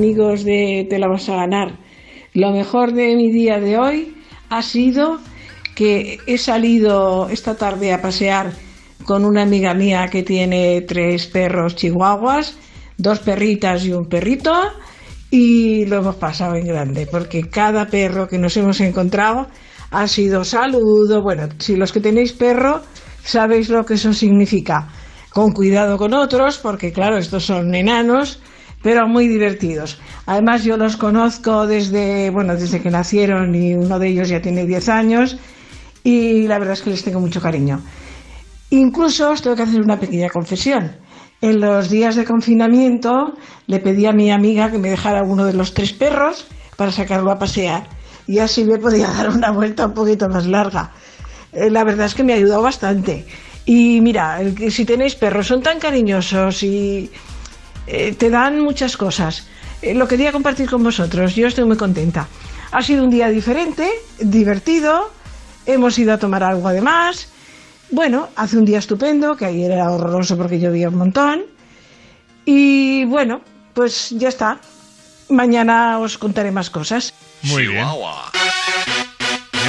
S53: amigos de Te la vas a ganar. Lo mejor de mi día de hoy ha sido que he salido esta tarde a pasear con una amiga mía que tiene tres perros chihuahuas, dos perritas y un perrito, y lo hemos pasado en grande, porque cada perro que nos hemos encontrado ha sido saludo. Bueno, si los que tenéis perro sabéis lo que eso significa. Con cuidado con otros, porque claro, estos son enanos, pero muy divertidos. Además, yo los conozco desde, bueno, desde que nacieron y uno de ellos ya tiene 10 años y la verdad es que les tengo mucho cariño. Incluso os tengo que hacer una pequeña confesión. En los días de confinamiento le pedí a mi amiga que me dejara uno de los tres perros para sacarlo a pasear y así me podía [laughs] dar una vuelta un poquito más larga. Eh, la verdad es que me ha ayudado bastante. Y mira, si tenéis perros, son tan cariñosos y eh, te dan muchas cosas. Eh, lo quería compartir con vosotros, yo estoy muy contenta. Ha sido un día diferente, divertido, hemos ido a tomar algo además. Bueno, hace un día estupendo, que ayer era horroroso porque llovía un montón. Y bueno, pues ya está. Mañana os contaré más cosas.
S2: Muy bien.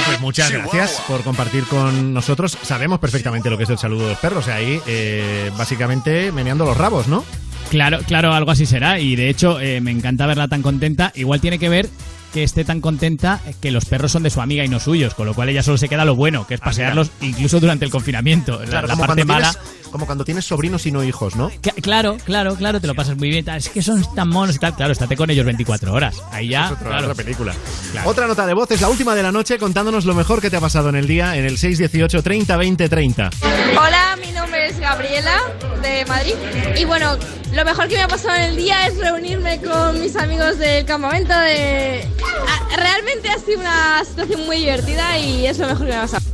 S2: Pues muchas gracias por compartir con nosotros. Sabemos perfectamente lo que es el saludo de los perros. Ahí, eh, básicamente, meneando los rabos, ¿no?
S10: Claro, claro, algo así será. Y de hecho, eh, me encanta verla tan contenta. Igual tiene que ver que esté tan contenta que los perros son de su amiga y no suyos, con lo cual ella solo se queda lo bueno, que es pasearlos incluso durante el confinamiento. La-
S2: Claro,
S10: la
S2: como
S10: parte mala.
S2: tienes- como cuando tienes sobrinos y no hijos, ¿no?
S10: Que- Claro, claro, claro, te lo pasas muy bien. Es que son tan monos y tal. Claro, estate con ellos 24 horas. Ahí ya.
S2: Es otra-
S10: claro.
S2: otra película.
S10: Claro.
S2: Otra nota de voz es la última de la noche contándonos lo mejor que te ha pasado en el día en el 618 30 20 30.
S1: Hola, mi nombre es Gabriela de Madrid y bueno,
S54: Lo mejor que me ha pasado en el día es reunirme con mis amigos del campamento. De... Ah, Realmente ha sido una situación muy divertida y es lo mejor que me ha pasado.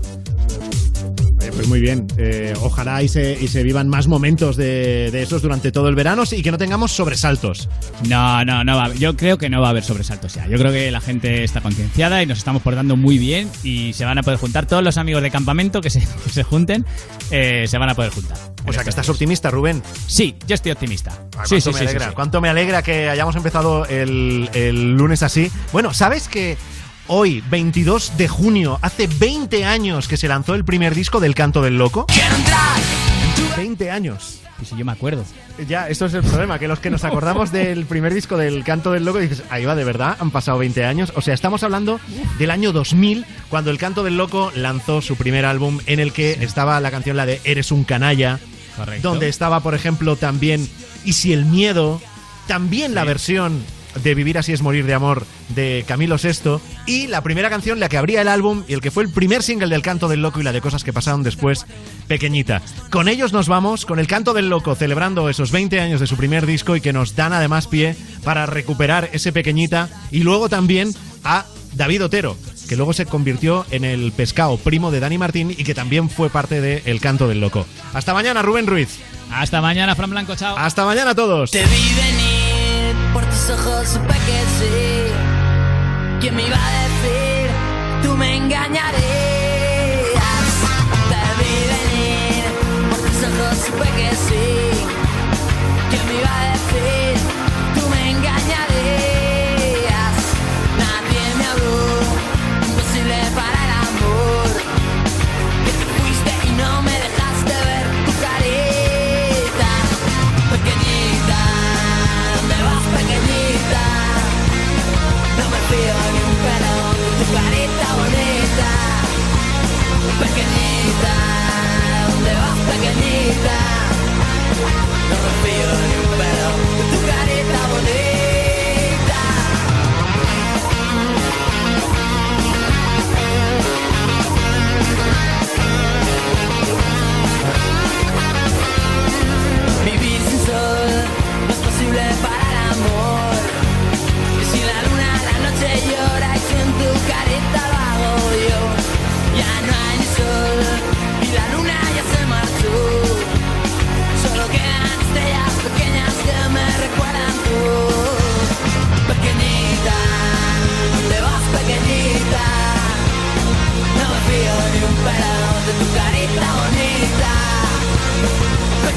S2: Pues muy bien, Eh, ojalá y se, y se vivan más momentos de, de esos durante todo el verano y que no tengamos sobresaltos.
S10: No, no, no va. Yo creo que no va a haber sobresaltos ya. Yo creo que la gente está concienciada y nos estamos portando muy bien y se van a poder juntar todos los amigos de campamento que se, [laughs] que se junten, eh, se van a poder juntar.
S2: O sea que estás optimista, Rubén.
S10: Sí, yo estoy optimista.
S2: Ah,
S10: sí,
S2: cuánto
S10: sí,
S2: me
S10: sí, sí,
S2: alegra,
S10: sí.
S2: cuánto me alegra que hayamos empezado el, el lunes así. Bueno, ¿sabes que hoy, 22 de junio, hace 20 años que se lanzó el primer disco del Canto del Loco? 20 años.
S10: Y si yo me acuerdo.
S2: Ya, esto es el problema, que los que nos acordamos del primer disco del Canto del Loco dices, ahí va, de verdad, han pasado 20 años. O sea, estamos hablando del año 2000, cuando el Canto del Loco lanzó su primer álbum en el que estaba la canción la de Eres un canalla,
S10: Correcto.
S2: donde estaba, por ejemplo, también Y si el miedo, también la versión de Vivir así es morir de amor de Camilo VI y la primera canción, la que abría el álbum y el que fue el primer single del Canto del Loco y la de cosas que pasaron después, Pequeñita. Con ellos nos vamos, con el Canto del Loco, celebrando esos 20 años de su primer disco y que nos dan además pie para recuperar ese Pequeñita y luego también a David Otero, que luego se convirtió en el pescado primo de Dani Martín y que también fue parte de El Canto del Loco. Hasta mañana, Rubén Ruiz.
S10: Hasta mañana, Fran Blanco, chao.
S2: Hasta mañana a todos.
S7: Te vi venir, por tus ojos supe que sí. ¿Quién me iba a decir? Tú me engañarías. Te vi venir, por tus ojos supe que sí. ¿Quién me iba a decir? ¿Dónde vas pequeñita? No me fío ni un pelo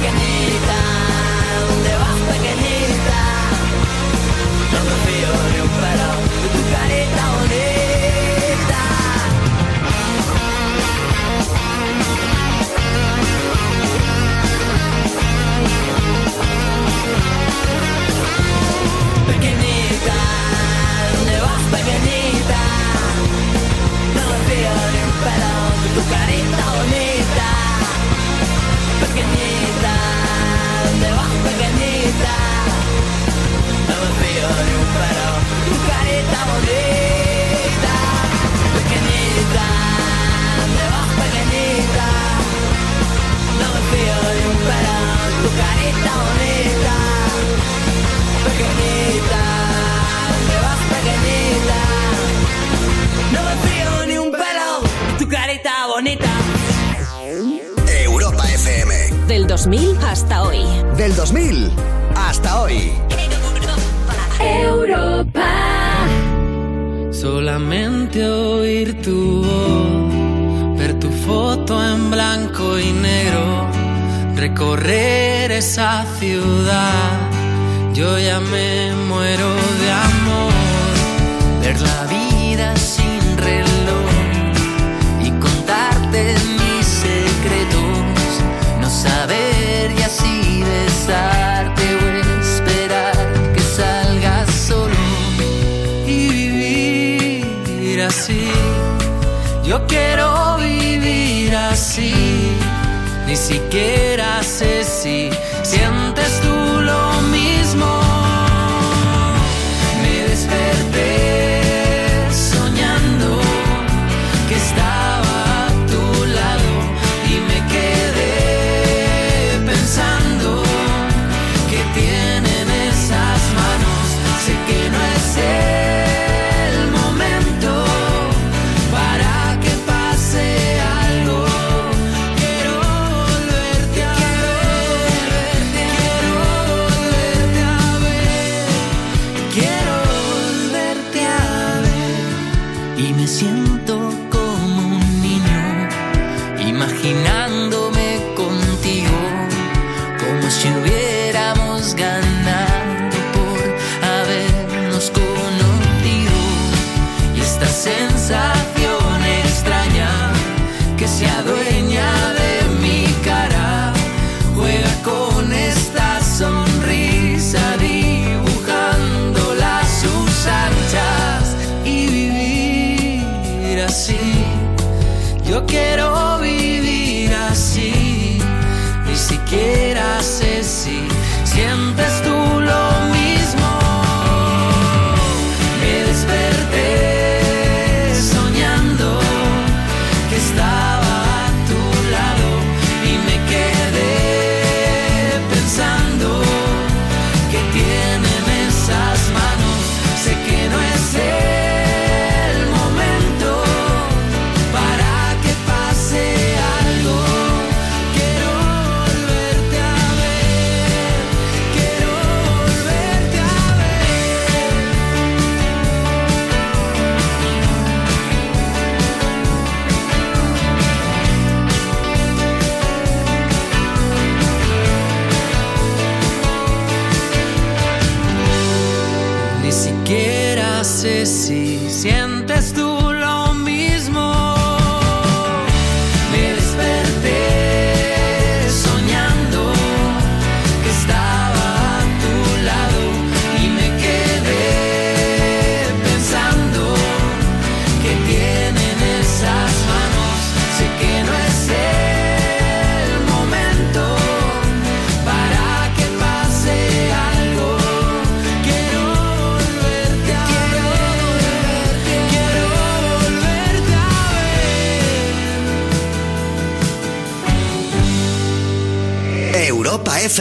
S7: Pequeñita, ¿dónde vas pequeñita? No me fío ni un pelo de tu carita bonita. Pequeñita, ¿dónde vas pequeñita? No me fío ni un pelo de tu carita bonita. Pequeñita, ¿dónde vas pequeñita? No me fío ni un pelo de tu carita bonita. Pequeñita, ¿dónde vas pequeñita? No me fío ni un pelo de tu carita bonita.
S32: Europa FM.
S55: Del 2000 hasta hoy.
S32: Del 2000 hasta hoy.
S55: Europa.
S56: Solamente oír tu voz, ver tu foto en blanco y negro, recorrer esa ciudad. Yo ya me muero de amor, ver la vida sin reloj y contarte mis secretos, no saber y así besarte Yo quiero vivir así, ni siquiera sé si sientes
S7: sientes